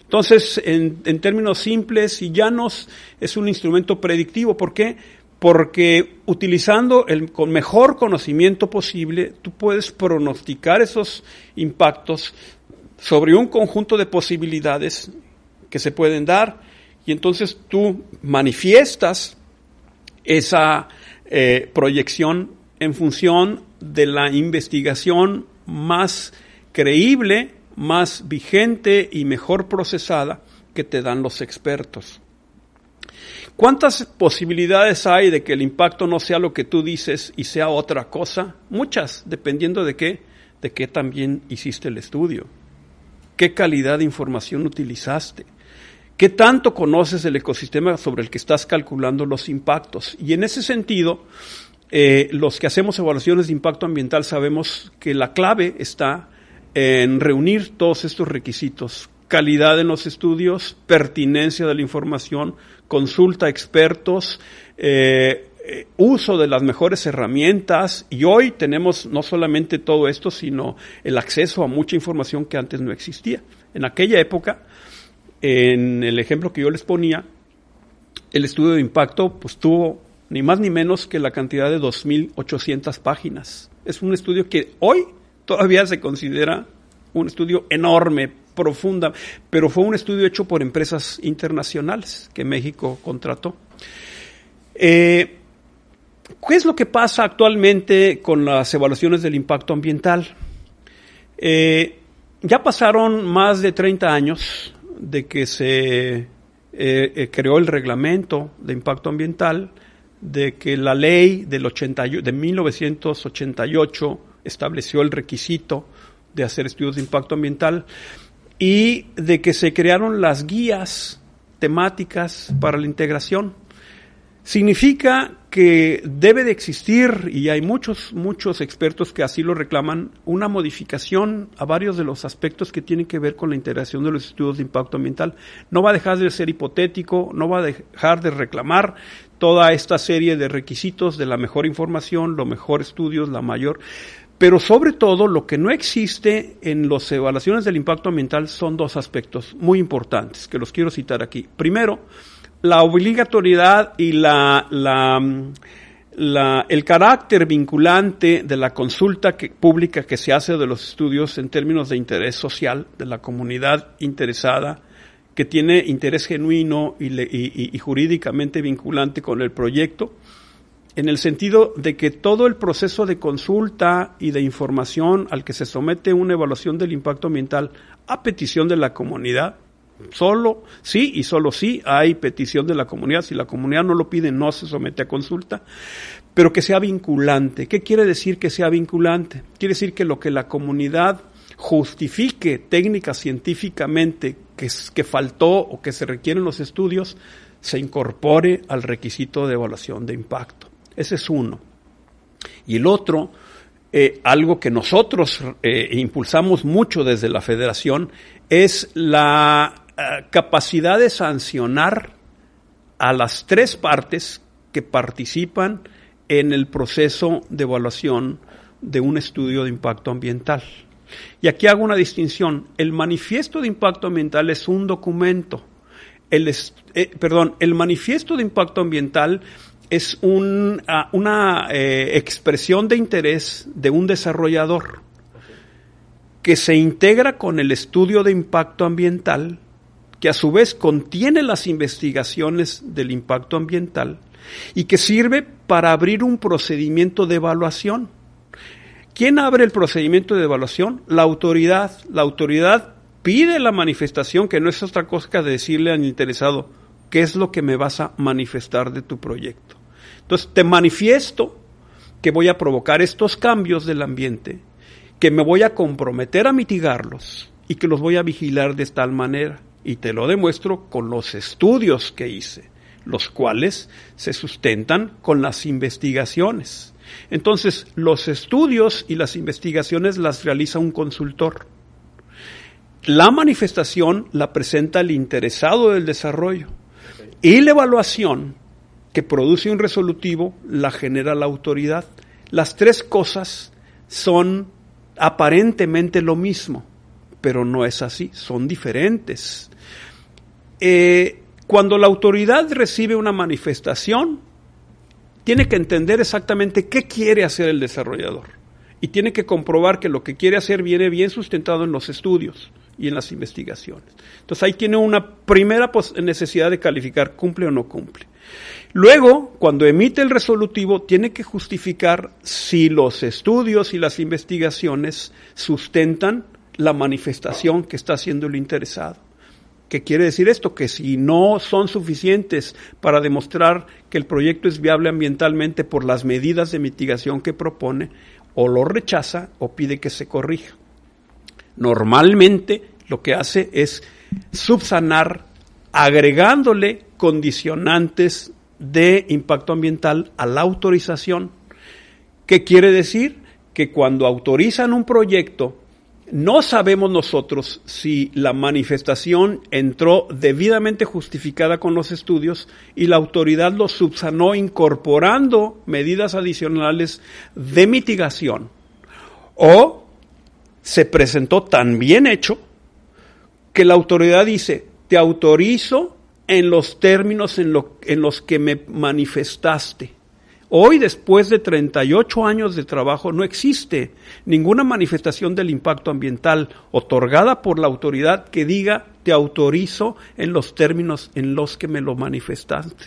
C: Entonces, en, términos simples y llanos, es un instrumento predictivo. ¿Por qué? Porque utilizando el con mejor conocimiento posible, tú puedes pronosticar esos impactos sobre un conjunto de posibilidades que se pueden dar y entonces tú manifiestas esa eh, proyección en función de la investigación más creíble más vigente y mejor procesada que te dan los expertos. ¿Cuántas posibilidades hay de que el impacto no sea lo que tú dices y sea otra cosa? Muchas, dependiendo de qué, de qué también hiciste el estudio, qué calidad de información utilizaste, qué tanto conoces el ecosistema sobre el que estás calculando los impactos. Y en ese sentido, eh, los que hacemos evaluaciones de impacto ambiental sabemos que la clave está en reunir todos estos requisitos, calidad en los estudios, pertinencia de la información, consulta a expertos, eh, eh, uso de las mejores herramientas y hoy tenemos no solamente todo esto, sino el acceso a mucha información que antes no existía. En aquella época, en el ejemplo que yo les ponía, el estudio de impacto pues tuvo ni más ni menos que la cantidad de 2.800 páginas. Es un estudio que hoy todavía se considera un estudio enorme, profunda, pero fue un estudio hecho por empresas internacionales que México contrató. Eh, ¿Qué es lo que pasa actualmente con las evaluaciones del impacto ambiental? Eh, ya pasaron más de 30 años de que se eh, creó el reglamento de impacto ambiental, de que la ley del 80, de 1988 estableció el requisito de hacer estudios de impacto ambiental y de que se crearon las guías temáticas para la integración. Significa que debe de existir, y hay muchos, muchos expertos que así lo reclaman, una modificación a varios de los aspectos que tienen que ver con la integración de los estudios de impacto ambiental. No va a dejar de ser hipotético, no va a dejar de reclamar toda esta serie de requisitos de la mejor información, los mejores estudios, la mayor, pero sobre todo, lo que no existe en las evaluaciones del impacto ambiental son dos aspectos muy importantes que los quiero citar aquí. Primero, la obligatoriedad y la, la, el carácter vinculante de la consulta pública que se hace de los estudios en términos de interés social de la comunidad interesada que tiene interés genuino y jurídicamente vinculante con el proyecto en el sentido de que todo el proceso de consulta y de información al que se somete una evaluación del impacto ambiental a petición de la comunidad, solo sí y solo sí hay petición de la comunidad. Si la comunidad no lo pide, no se somete a consulta, pero que sea vinculante. ¿Qué quiere decir que sea vinculante? Quiere decir que lo que la comunidad justifique técnica científicamente que, que faltó o que se requieren los estudios, se incorpore al requisito de evaluación de impacto. Ese es uno. Y el otro, eh, algo que nosotros eh, impulsamos mucho desde la federación, es la eh, capacidad de sancionar a las tres partes que participan en el proceso de evaluación de un estudio de impacto ambiental. Y aquí hago una distinción. El manifiesto de impacto ambiental es un documento. El, eh, perdón, el manifiesto de impacto ambiental es un, ah, una eh, expresión de interés de un desarrollador que se integra con el estudio de impacto ambiental, que a su vez contiene las investigaciones del impacto ambiental y que sirve para abrir un procedimiento de evaluación. ¿Quién abre el procedimiento de evaluación? La autoridad. La autoridad pide la manifestación, que no es otra cosa que decirle al interesado, ¿qué es lo que me vas a manifestar de tu proyecto? Entonces, te manifiesto que voy a provocar estos cambios del ambiente, que me voy a comprometer a mitigarlos y que los voy a vigilar de tal manera. Y te lo demuestro con los estudios que hice los cuales se sustentan con las investigaciones. Entonces, los estudios y las investigaciones las realiza un consultor. La manifestación la presenta el interesado del desarrollo y la evaluación que produce un resolutivo la genera la autoridad. Las tres cosas son aparentemente lo mismo, pero no es así, son diferentes. Eh, cuando la autoridad recibe una manifestación, tiene que entender exactamente qué quiere hacer el desarrollador y tiene que comprobar que lo que quiere hacer viene bien sustentado en los estudios y en las investigaciones. Entonces ahí tiene una primera necesidad de calificar cumple o no cumple. Luego, cuando emite el resolutivo, tiene que justificar si los estudios y las investigaciones sustentan la manifestación que está haciendo el interesado. ¿Qué quiere decir esto? Que si no son suficientes para demostrar que el proyecto es viable ambientalmente por las medidas de mitigación que propone, o lo rechaza o pide que se corrija. Normalmente lo que hace es subsanar agregándole condicionantes de impacto ambiental a la autorización. ¿Qué quiere decir? Que cuando autorizan un proyecto no sabemos nosotros si la manifestación entró debidamente justificada con los estudios y la autoridad lo subsanó incorporando medidas adicionales de mitigación o se presentó tan bien hecho que la autoridad dice, te autorizo en los términos en, en los que me manifestaste. Hoy, después de 38 años de trabajo, no existe ninguna manifestación del impacto ambiental otorgada por la autoridad que diga te autorizo en los términos en los que me lo manifestaste.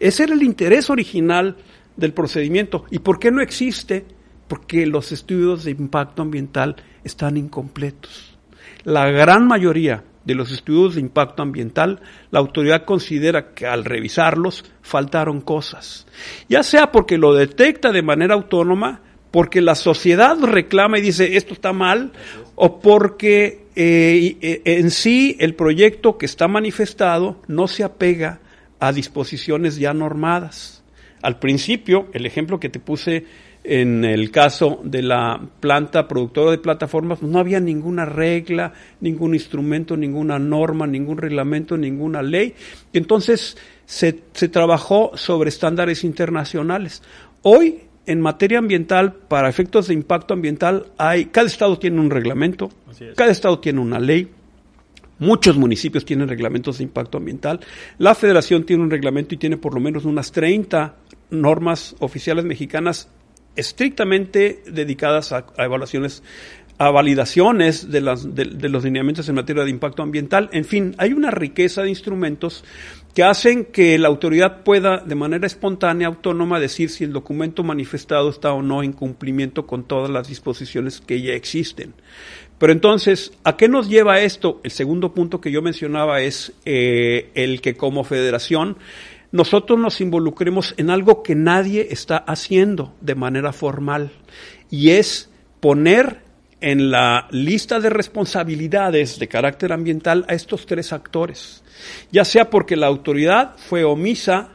C: Ese era el interés original del procedimiento. ¿Y por qué no existe? Porque los estudios de impacto ambiental están incompletos. La gran mayoría de los estudios de impacto ambiental, la autoridad considera que al revisarlos faltaron cosas. Ya sea porque lo detecta de manera autónoma, porque la sociedad reclama y dice esto está mal, o porque eh, eh, en sí el proyecto que está manifestado no se apega a disposiciones ya normadas. Al principio, el ejemplo que te puse en el caso de la planta productora de plataformas, no había ninguna regla, ningún instrumento, ninguna norma, ningún reglamento, ninguna ley. Entonces se, se trabajó sobre estándares internacionales. Hoy, en materia ambiental, para efectos de impacto ambiental, hay, cada estado tiene un reglamento, cada estado tiene una ley, Muchos municipios tienen reglamentos de impacto ambiental. La federación tiene un reglamento y tiene por lo menos unas 30 normas oficiales mexicanas estrictamente dedicadas a, evaluaciones a validaciones de, las, de, los lineamientos en materia de impacto ambiental. En fin, hay una riqueza de instrumentos que hacen que la autoridad pueda de manera espontánea, autónoma, decir si el documento manifestado está o no en cumplimiento con todas las disposiciones que ya existen. Pero entonces, ¿a qué nos lleva esto? El segundo punto que yo mencionaba es eh, el que como federación nosotros nos involucremos en algo que nadie está haciendo de manera formal y es poner en la lista de responsabilidades de carácter ambiental a estos tres actores, ya sea porque la autoridad fue omisa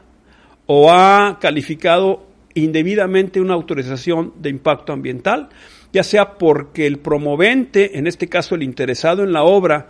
C: o ha calificado indebidamente una autorización de impacto ambiental, ya sea porque el promovente, en este caso el interesado en la obra,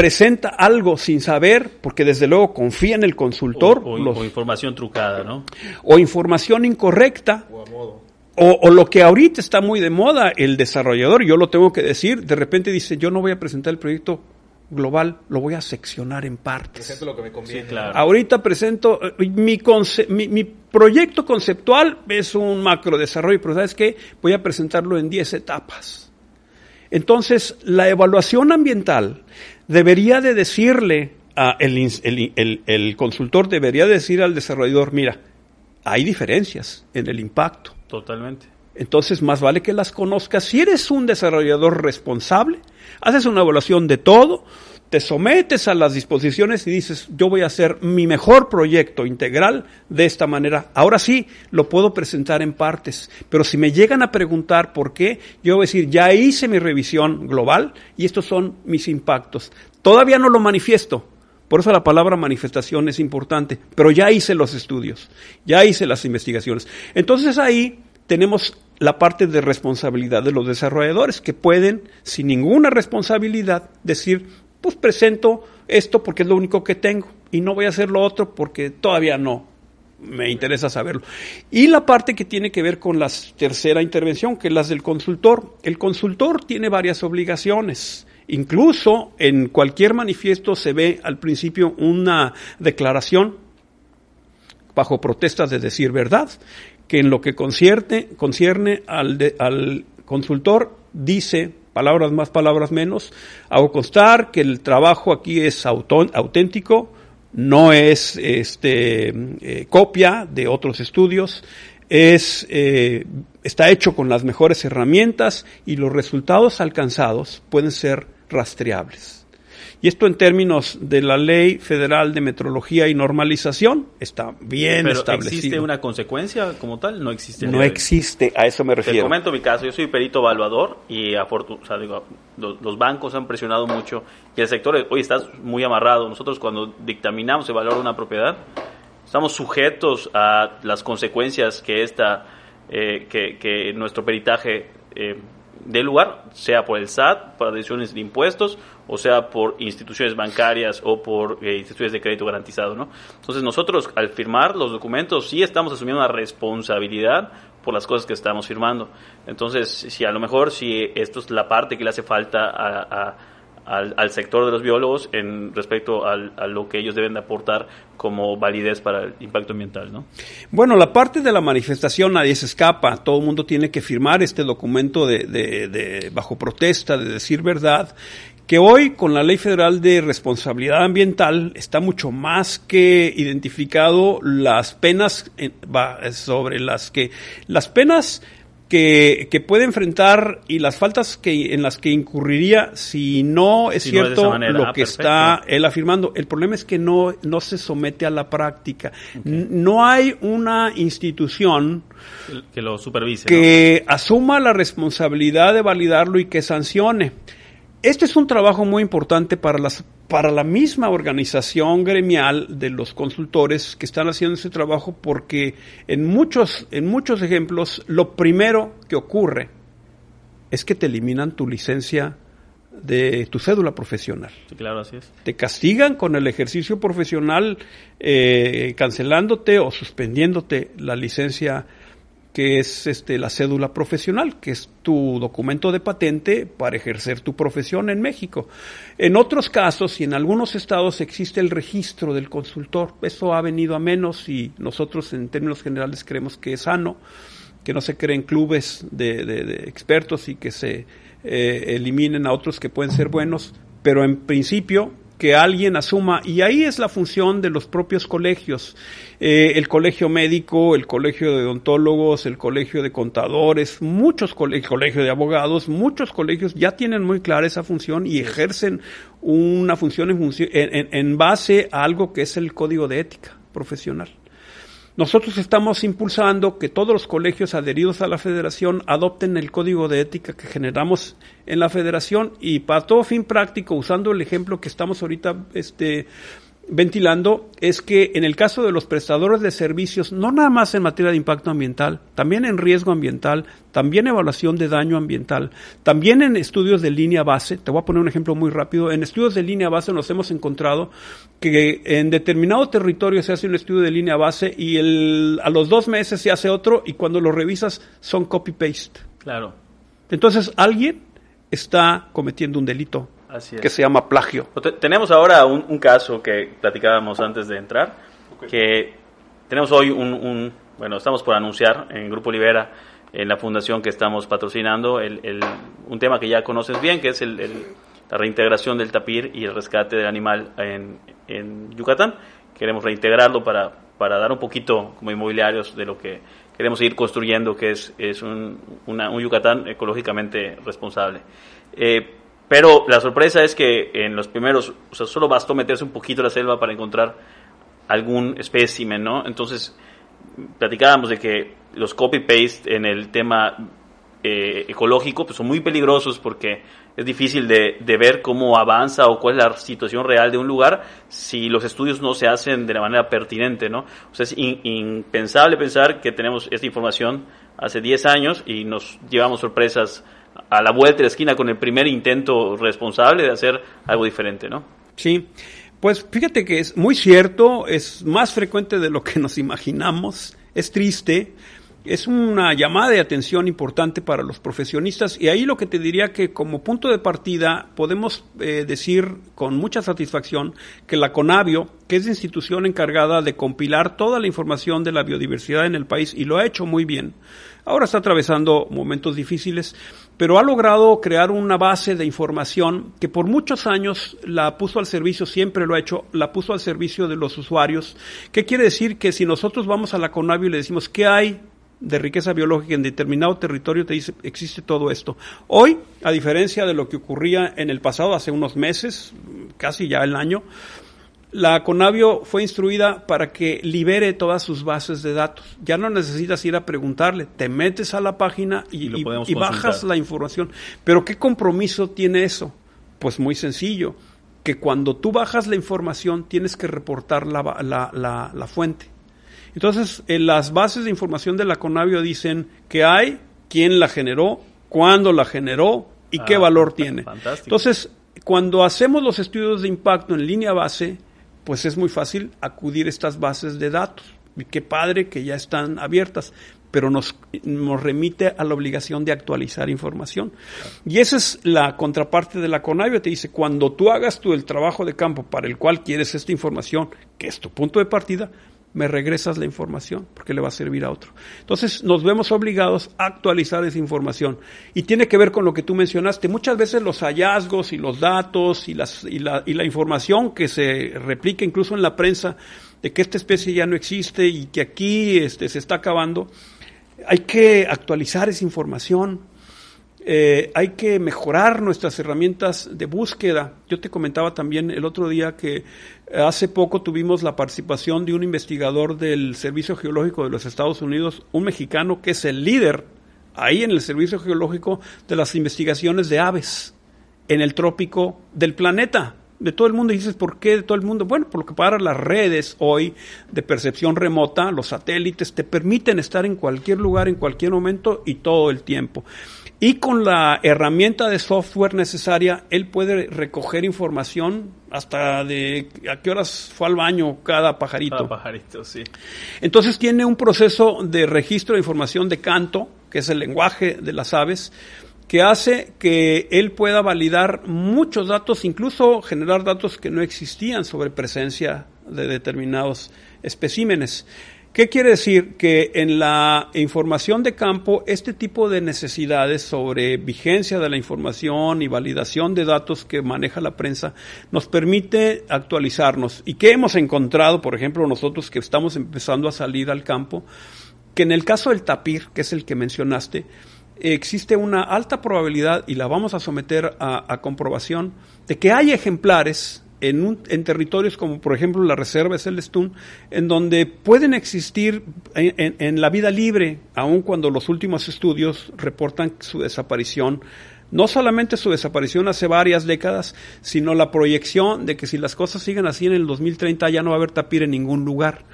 C: presenta algo sin saber, porque desde luego confía en el consultor.
B: O, o, o información trucada, ¿no?
C: O información incorrecta.
A: O a modo.
C: O, o, lo que ahorita está muy de moda, el desarrollador, yo lo tengo que decir, de repente dice, yo no voy a presentar el proyecto global, lo voy a seccionar en partes.
A: Presento lo que me conviene.
B: Sí, claro.
C: Ahorita presento, mi, conce mi, mi, proyecto conceptual es un macro desarrollo, pero ¿sabes qué? Voy a presentarlo en 10 etapas. Entonces, la evaluación ambiental debería de decirle, a el, el, el, el consultor debería decir al desarrollador, mira, hay diferencias en el impacto.
B: Totalmente.
C: Entonces, más vale que las conozcas. Si eres un desarrollador responsable, haces una evaluación de todo, te sometes a las disposiciones y dices, yo voy a hacer mi mejor proyecto integral de esta manera. Ahora sí, lo puedo presentar en partes, pero si me llegan a preguntar por qué, yo voy a decir, ya hice mi revisión global y estos son mis impactos. Todavía no lo manifiesto, por eso la palabra manifestación es importante, pero ya hice los estudios, ya hice las investigaciones. Entonces ahí tenemos la parte de responsabilidad de los desarrolladores que pueden, sin ninguna responsabilidad, decir, pues presento esto porque es lo único que tengo y no voy a hacer lo otro porque todavía no me interesa saberlo. Y la parte que tiene que ver con la tercera intervención, que es la del consultor. El consultor tiene varias obligaciones. Incluso en cualquier manifiesto se ve al principio una declaración bajo protestas de decir verdad, que en lo que concierne, concierne al, de, al consultor dice palabras más, palabras menos, hago constar que el trabajo aquí es auténtico, no es este, eh, copia de otros estudios, es, eh, está hecho con las mejores herramientas y los resultados alcanzados pueden ser rastreables. Y esto en términos de la Ley Federal de Metrología y Normalización está bien
B: Pero
C: establecido.
B: ¿Existe una consecuencia como tal? No existe.
C: No existe, a eso me refiero.
B: Te comento mi caso, yo soy perito evaluador y o sea, digo, los, los, bancos han presionado mucho y el sector hoy está muy amarrado. Nosotros cuando dictaminamos el valor de una propiedad, estamos sujetos a las consecuencias que esta, eh, que, que nuestro peritaje eh, dé lugar, sea por el SAT, por decisiones de impuestos, o sea por instituciones bancarias o por eh, instituciones de crédito garantizado, ¿no? Entonces nosotros al firmar los documentos sí estamos asumiendo una responsabilidad por las cosas que estamos firmando. Entonces, si a lo mejor si esto es la parte que le hace falta a, a al, al, sector de los biólogos en respecto al, a lo que ellos deben de aportar como validez para el impacto ambiental, ¿no?
C: Bueno, la parte de la manifestación nadie se escapa, todo el mundo tiene que firmar este documento de, de bajo protesta, de decir verdad, que hoy con la Ley Federal de Responsabilidad Ambiental está mucho más que identificado las penas sobre las que las penas que, que, puede enfrentar y las faltas que en las que incurriría si no es si cierto no es lo ah, que perfecto. está él afirmando. El problema es que no, no se somete a la práctica. Okay. No hay una institución
B: que lo supervise,
C: que ¿no? asuma la responsabilidad de validarlo y que sancione. Este es un trabajo muy importante para, las, para la misma organización gremial de los consultores que están haciendo ese trabajo porque en muchos, en muchos ejemplos lo primero que ocurre es que te eliminan tu licencia de tu cédula profesional.
B: Sí, claro, así es.
C: Te castigan con el ejercicio profesional eh, cancelándote o suspendiéndote la licencia que es este, la cédula profesional, que es tu documento de patente para ejercer tu profesión en México. En otros casos y en algunos estados existe el registro del consultor. Eso ha venido a menos y nosotros en términos generales creemos que es sano, que no se creen clubes de, expertos y que se eh, eliminen a otros que pueden ser buenos, pero en principio que alguien asuma, y ahí es la función de los propios colegios, eh, el colegio médico, el colegio de odontólogos, el colegio de contadores, muchos colegios, el colegio de abogados, muchos colegios ya tienen muy clara esa función y ejercen una función en, en, en base a algo que es el código de ética profesional. Nosotros estamos impulsando que todos los colegios adheridos a la federación adopten el código de ética que generamos en la federación y para todo fin práctico, usando el ejemplo que estamos ahorita este, ventilando es que en el caso de los prestadores de servicios, no nada más en materia de impacto ambiental, también en riesgo ambiental, también evaluación de daño ambiental, también en estudios de línea base, te voy a poner un ejemplo muy rápido, en estudios de línea base nos hemos encontrado que en determinado territorio se hace un estudio de línea base y el, a los dos meses se hace otro y cuando lo revisas son copy-paste.
B: Claro.
C: Entonces alguien está cometiendo un delito que se llama plagio.
B: Tenemos ahora un, caso que platicábamos antes de entrar, que tenemos hoy un, bueno, estamos por anunciar en Grupo Libera, en la fundación que estamos patrocinando, el, un tema que ya conoces bien, que es el, la reintegración del tapir y el rescate del animal en, en Yucatán. Queremos reintegrarlo para, para dar un poquito como inmobiliarios de lo que queremos ir construyendo, que es, es un, un Yucatán ecológicamente responsable. Eh, pero la sorpresa es que en los primeros, o sea, solo bastó meterse un poquito a la selva para encontrar algún espécimen, ¿no? Entonces, platicábamos de que los copy-paste en el tema eh, ecológico pues son muy peligrosos porque es difícil de, de, ver cómo avanza o cuál es la situación real de un lugar si los estudios no se hacen de la manera pertinente, ¿no? O sea, es impensable pensar que tenemos esta información hace 10 años y nos llevamos sorpresas a la vuelta de la esquina con el primer intento responsable de hacer algo diferente, ¿no?
C: Sí. Pues fíjate que es muy cierto, es más frecuente de lo que nos imaginamos, es triste, es una llamada de atención importante para los profesionistas y ahí lo que te diría que como punto de partida podemos eh, decir con mucha satisfacción que la CONAVIO, que es la institución encargada de compilar toda la información de la biodiversidad en el país y lo ha hecho muy bien, ahora está atravesando momentos difíciles, pero ha logrado crear una base de información que por muchos años la puso al servicio, siempre lo ha hecho, la puso al servicio de los usuarios. ¿Qué quiere decir? Que si nosotros vamos a la CONAVIO y le decimos qué hay de riqueza biológica en determinado territorio, te dice, existe todo esto. Hoy, a diferencia de lo que ocurría en el pasado, hace unos meses, casi ya el año, la Conavio fue instruida para que libere todas sus bases de datos. Ya no necesitas ir a preguntarle, te metes a la página y, bajas la información. Pero ¿qué compromiso tiene eso? Pues muy sencillo, que cuando tú bajas la información tienes que reportar la, la, la, fuente. Entonces, en las bases de información de la Conavio dicen que hay, quién la generó, cuándo la generó y qué ah, valor tiene. Entonces, cuando hacemos los estudios de impacto en línea base, pues es muy fácil acudir a estas bases de datos. Y qué padre que ya están abiertas, pero nos, nos remite a la obligación de actualizar información. Y esa es la contraparte de la CONAVIO. Te dice, cuando tú hagas tú el trabajo de campo para el cual quieres esta información, que es tu punto de partida, me regresas la información porque le va a servir a otro. Entonces nos vemos obligados a actualizar esa información y tiene que ver con lo que tú mencionaste. Muchas veces los hallazgos y los datos y, las, y, la, y la información que se replica incluso en la prensa de que esta especie ya no existe y que aquí este, se está acabando, hay que actualizar esa información, eh, hay que mejorar nuestras herramientas de búsqueda. Yo te comentaba también el otro día que hace poco tuvimos la participación de un investigador del Servicio Geológico de los Estados Unidos, un mexicano que es el líder ahí en el Servicio Geológico de las investigaciones de aves en el trópico del planeta de todo el mundo. Y dices, ¿por qué de todo el mundo? Bueno, por lo que para las redes hoy de percepción remota, los satélites te permiten estar en cualquier lugar, en cualquier momento y todo el tiempo. Y con la herramienta de software necesaria, él puede recoger información hasta de a qué horas fue al baño cada pajarito.
B: Cada pajarito, sí.
C: Entonces tiene un proceso de registro de información de canto, que es el lenguaje de las aves, que hace que él pueda validar muchos datos, incluso generar datos que no existían sobre presencia de determinados especímenes. ¿Qué quiere decir? Que en la información de campo, este tipo de necesidades sobre vigencia de la información y validación de datos que maneja la prensa nos permite actualizarnos. ¿Y qué hemos encontrado, por ejemplo, nosotros que estamos empezando a salir al campo? Que en el caso del tapir, que es el que mencionaste, existe una alta probabilidad, y la vamos a someter a, a comprobación, de que hay ejemplares en, un, en territorios como por ejemplo la Reserva de Celestún, en donde pueden existir en, en, la vida libre, aun cuando los últimos estudios reportan su desaparición no solamente su desaparición hace varias décadas, sino la proyección de que si las cosas siguen así en el 2030 ya no va a haber tapir en ningún lugar.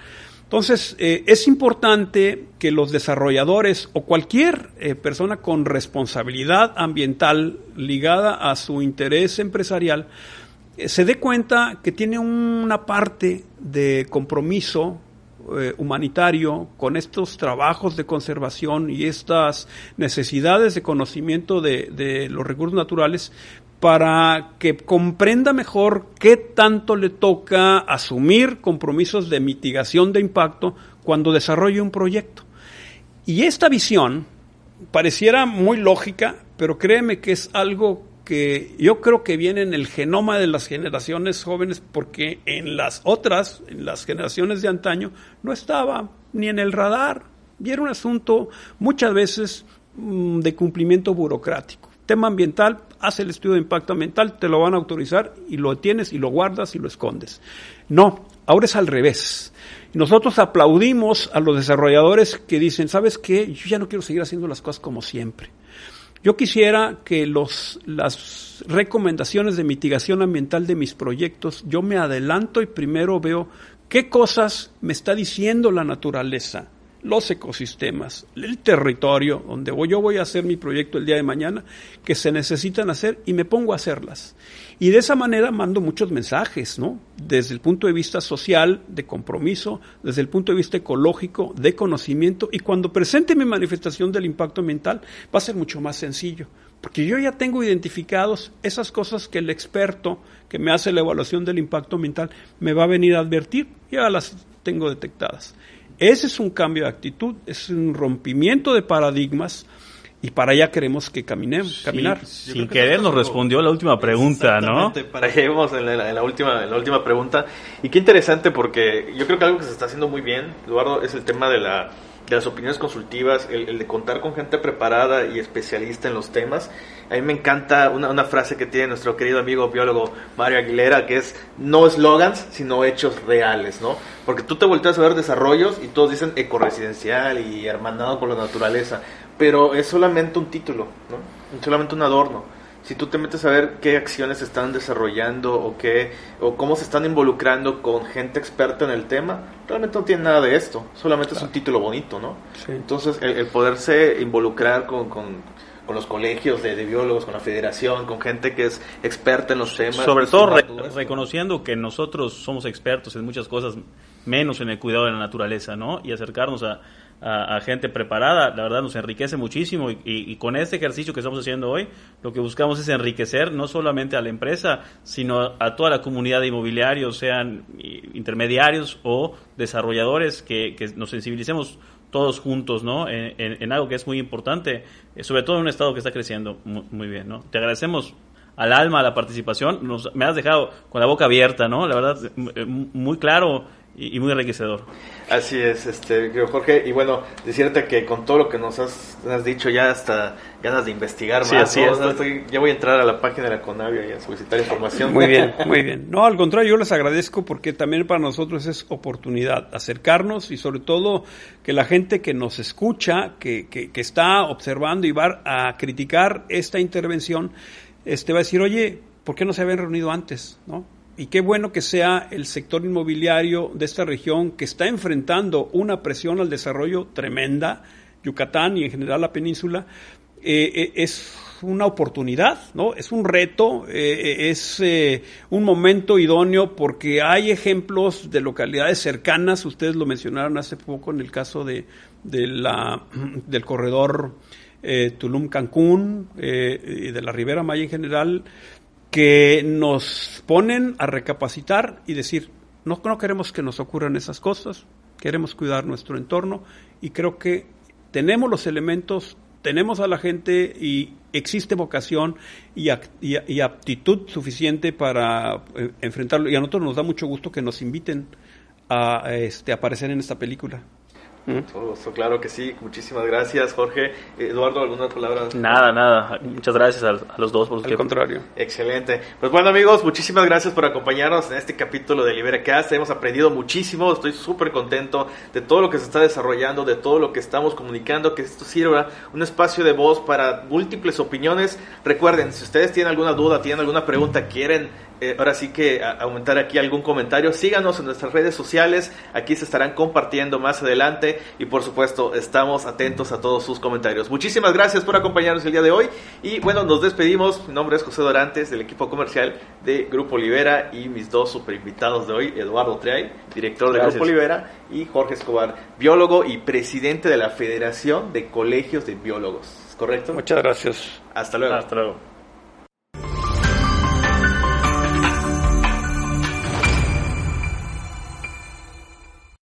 C: Entonces, eh, es importante que los desarrolladores o cualquier eh, persona con responsabilidad ambiental ligada a su interés empresarial se dé cuenta que tiene una parte de compromiso humanitario con estos trabajos de conservación y estas necesidades de conocimiento de, de los recursos naturales para que comprenda mejor qué tanto le toca asumir compromisos de mitigación de impacto cuando desarrolle un proyecto. Y esta visión pareciera muy lógica, pero créeme que es algo que yo creo que viene en el genoma de las generaciones jóvenes porque en las otras, en las generaciones de antaño, no estaba ni en el radar. Y era un asunto muchas veces mm, de cumplimiento burocrático. Tema ambiental, haz el estudio de impacto ambiental, te lo van a autorizar y lo tienes y lo guardas y lo escondes. No, ahora es al revés. Nosotros aplaudimos a los desarrolladores que dicen, ¿sabes qué? Yo ya no quiero seguir haciendo las cosas como siempre. Yo quisiera que los, las recomendaciones de mitigación ambiental de mis proyectos, yo me adelanto y primero veo qué cosas me está diciendo la naturaleza los ecosistemas, el territorio donde yo voy a hacer mi proyecto el día de mañana, que se necesitan hacer y me pongo a hacerlas. Y de esa manera mando muchos mensajes, ¿no? Desde el punto de vista social, de compromiso, desde el punto de vista ecológico, de conocimiento, y cuando presente mi manifestación del impacto ambiental va a ser mucho más sencillo, porque yo ya tengo identificados esas cosas que el experto que me hace la evaluación del impacto ambiental me va a venir a advertir, ya las tengo detectadas. Ese es un cambio de actitud, es un rompimiento de paradigmas y para allá queremos que caminemos, caminar.
B: Sin querer nos respondió la última pregunta, ¿no?
A: Para allá vamos en la, última, en la última pregunta. Y qué interesante porque yo creo que algo que se está haciendo muy bien, Eduardo, es el tema de la de las opiniones consultivas, el, de contar con gente preparada y especialista en los temas. A mí me encanta una, una, frase que tiene nuestro querido amigo biólogo Mario Aguilera, que es no eslogans, sino hechos reales, ¿no? Porque tú te volteas a ver desarrollos y todos dicen ecoresidencial y hermanado con la naturaleza, pero es solamente un título, ¿no? solamente un adorno si tú te metes a ver qué acciones se están desarrollando o qué o cómo se están involucrando con gente experta en el tema, realmente no tiene nada de esto, solamente es un título bonito, ¿no? Entonces, el, poderse involucrar con, con, los colegios de, biólogos, con la federación, con gente que es experta en los temas.
B: Sobre todo reconociendo que nosotros somos expertos en muchas cosas, menos en el cuidado de la naturaleza, ¿no? Y acercarnos a a, gente preparada, la verdad nos enriquece muchísimo y, con este ejercicio que estamos haciendo hoy, lo que buscamos es enriquecer no solamente a la empresa, sino a toda la comunidad de inmobiliarios, sean intermediarios o desarrolladores, que, nos sensibilicemos todos juntos, ¿no? En, algo que es muy importante, eh, sobre todo en un estado que está creciendo muy, bien, ¿no? Te agradecemos al alma la participación, me has dejado con la boca abierta, ¿no? La verdad, eh, muy claro y, muy enriquecedor.
A: Así es, este, Jorge. Y bueno, decirte que con todo lo que nos has, dicho, ya hasta ganas de investigar más. ya voy a entrar a la página de la Conavia y a solicitar información.
C: Muy bien, muy bien. No, al contrario, yo les agradezco porque también para nosotros es oportunidad acercarnos y sobre todo que la gente que nos escucha, que, que, que está observando y va a criticar esta intervención, este va a decir, oye, ¿por qué no se habían reunido antes? ¿No? Y qué bueno que sea el sector inmobiliario de esta región que está enfrentando una presión al desarrollo tremenda, Yucatán y en general la península, eh, eh, es una oportunidad, ¿no? Es un reto, eh, es un momento idóneo porque hay ejemplos de localidades cercanas, ustedes lo mencionaron hace poco en el caso de, de la, del corredor Tulum-Cancún y de la Ribera Maya en general, que nos ponen a recapacitar y decir, no, no queremos que nos ocurran esas cosas, queremos cuidar nuestro entorno y creo que tenemos los elementos, tenemos a la gente y existe vocación y, y, aptitud suficiente para eh, enfrentarlo. Y a nosotros nos da mucho gusto que nos inviten a, este, aparecer en esta película.
A: Claro que sí. Muchísimas gracias, Jorge. Eduardo, ¿alguna palabra?
B: Nada, nada. Muchas gracias a, los dos por
C: su Al contrario.
A: Excelente. Pues bueno, amigos, muchísimas gracias por acompañarnos en este capítulo de LiberaCast. Hemos aprendido muchísimo. Estoy súper contento de todo lo que se está desarrollando, de todo lo que estamos comunicando, que esto sirva un espacio de voz para múltiples opiniones. Recuerden, si ustedes tienen alguna duda, tienen alguna pregunta, quieren eh, ahora sí que aumentar aquí algún comentario, síganos en nuestras redes sociales, aquí se estarán compartiendo más adelante y por supuesto estamos atentos a todos sus comentarios. Muchísimas gracias por acompañarnos el día de hoy y bueno, nos despedimos. Mi nombre es José Dorantes del equipo comercial de Grupo Olivera y mis dos super invitados de hoy, Eduardo Triay, director de Grupo Olivera, y Jorge Escobar, biólogo y presidente de la Federación de Colegios de Biólogos. ¿Correcto?
C: Muchas gracias.
A: Hasta luego.
B: Hasta luego.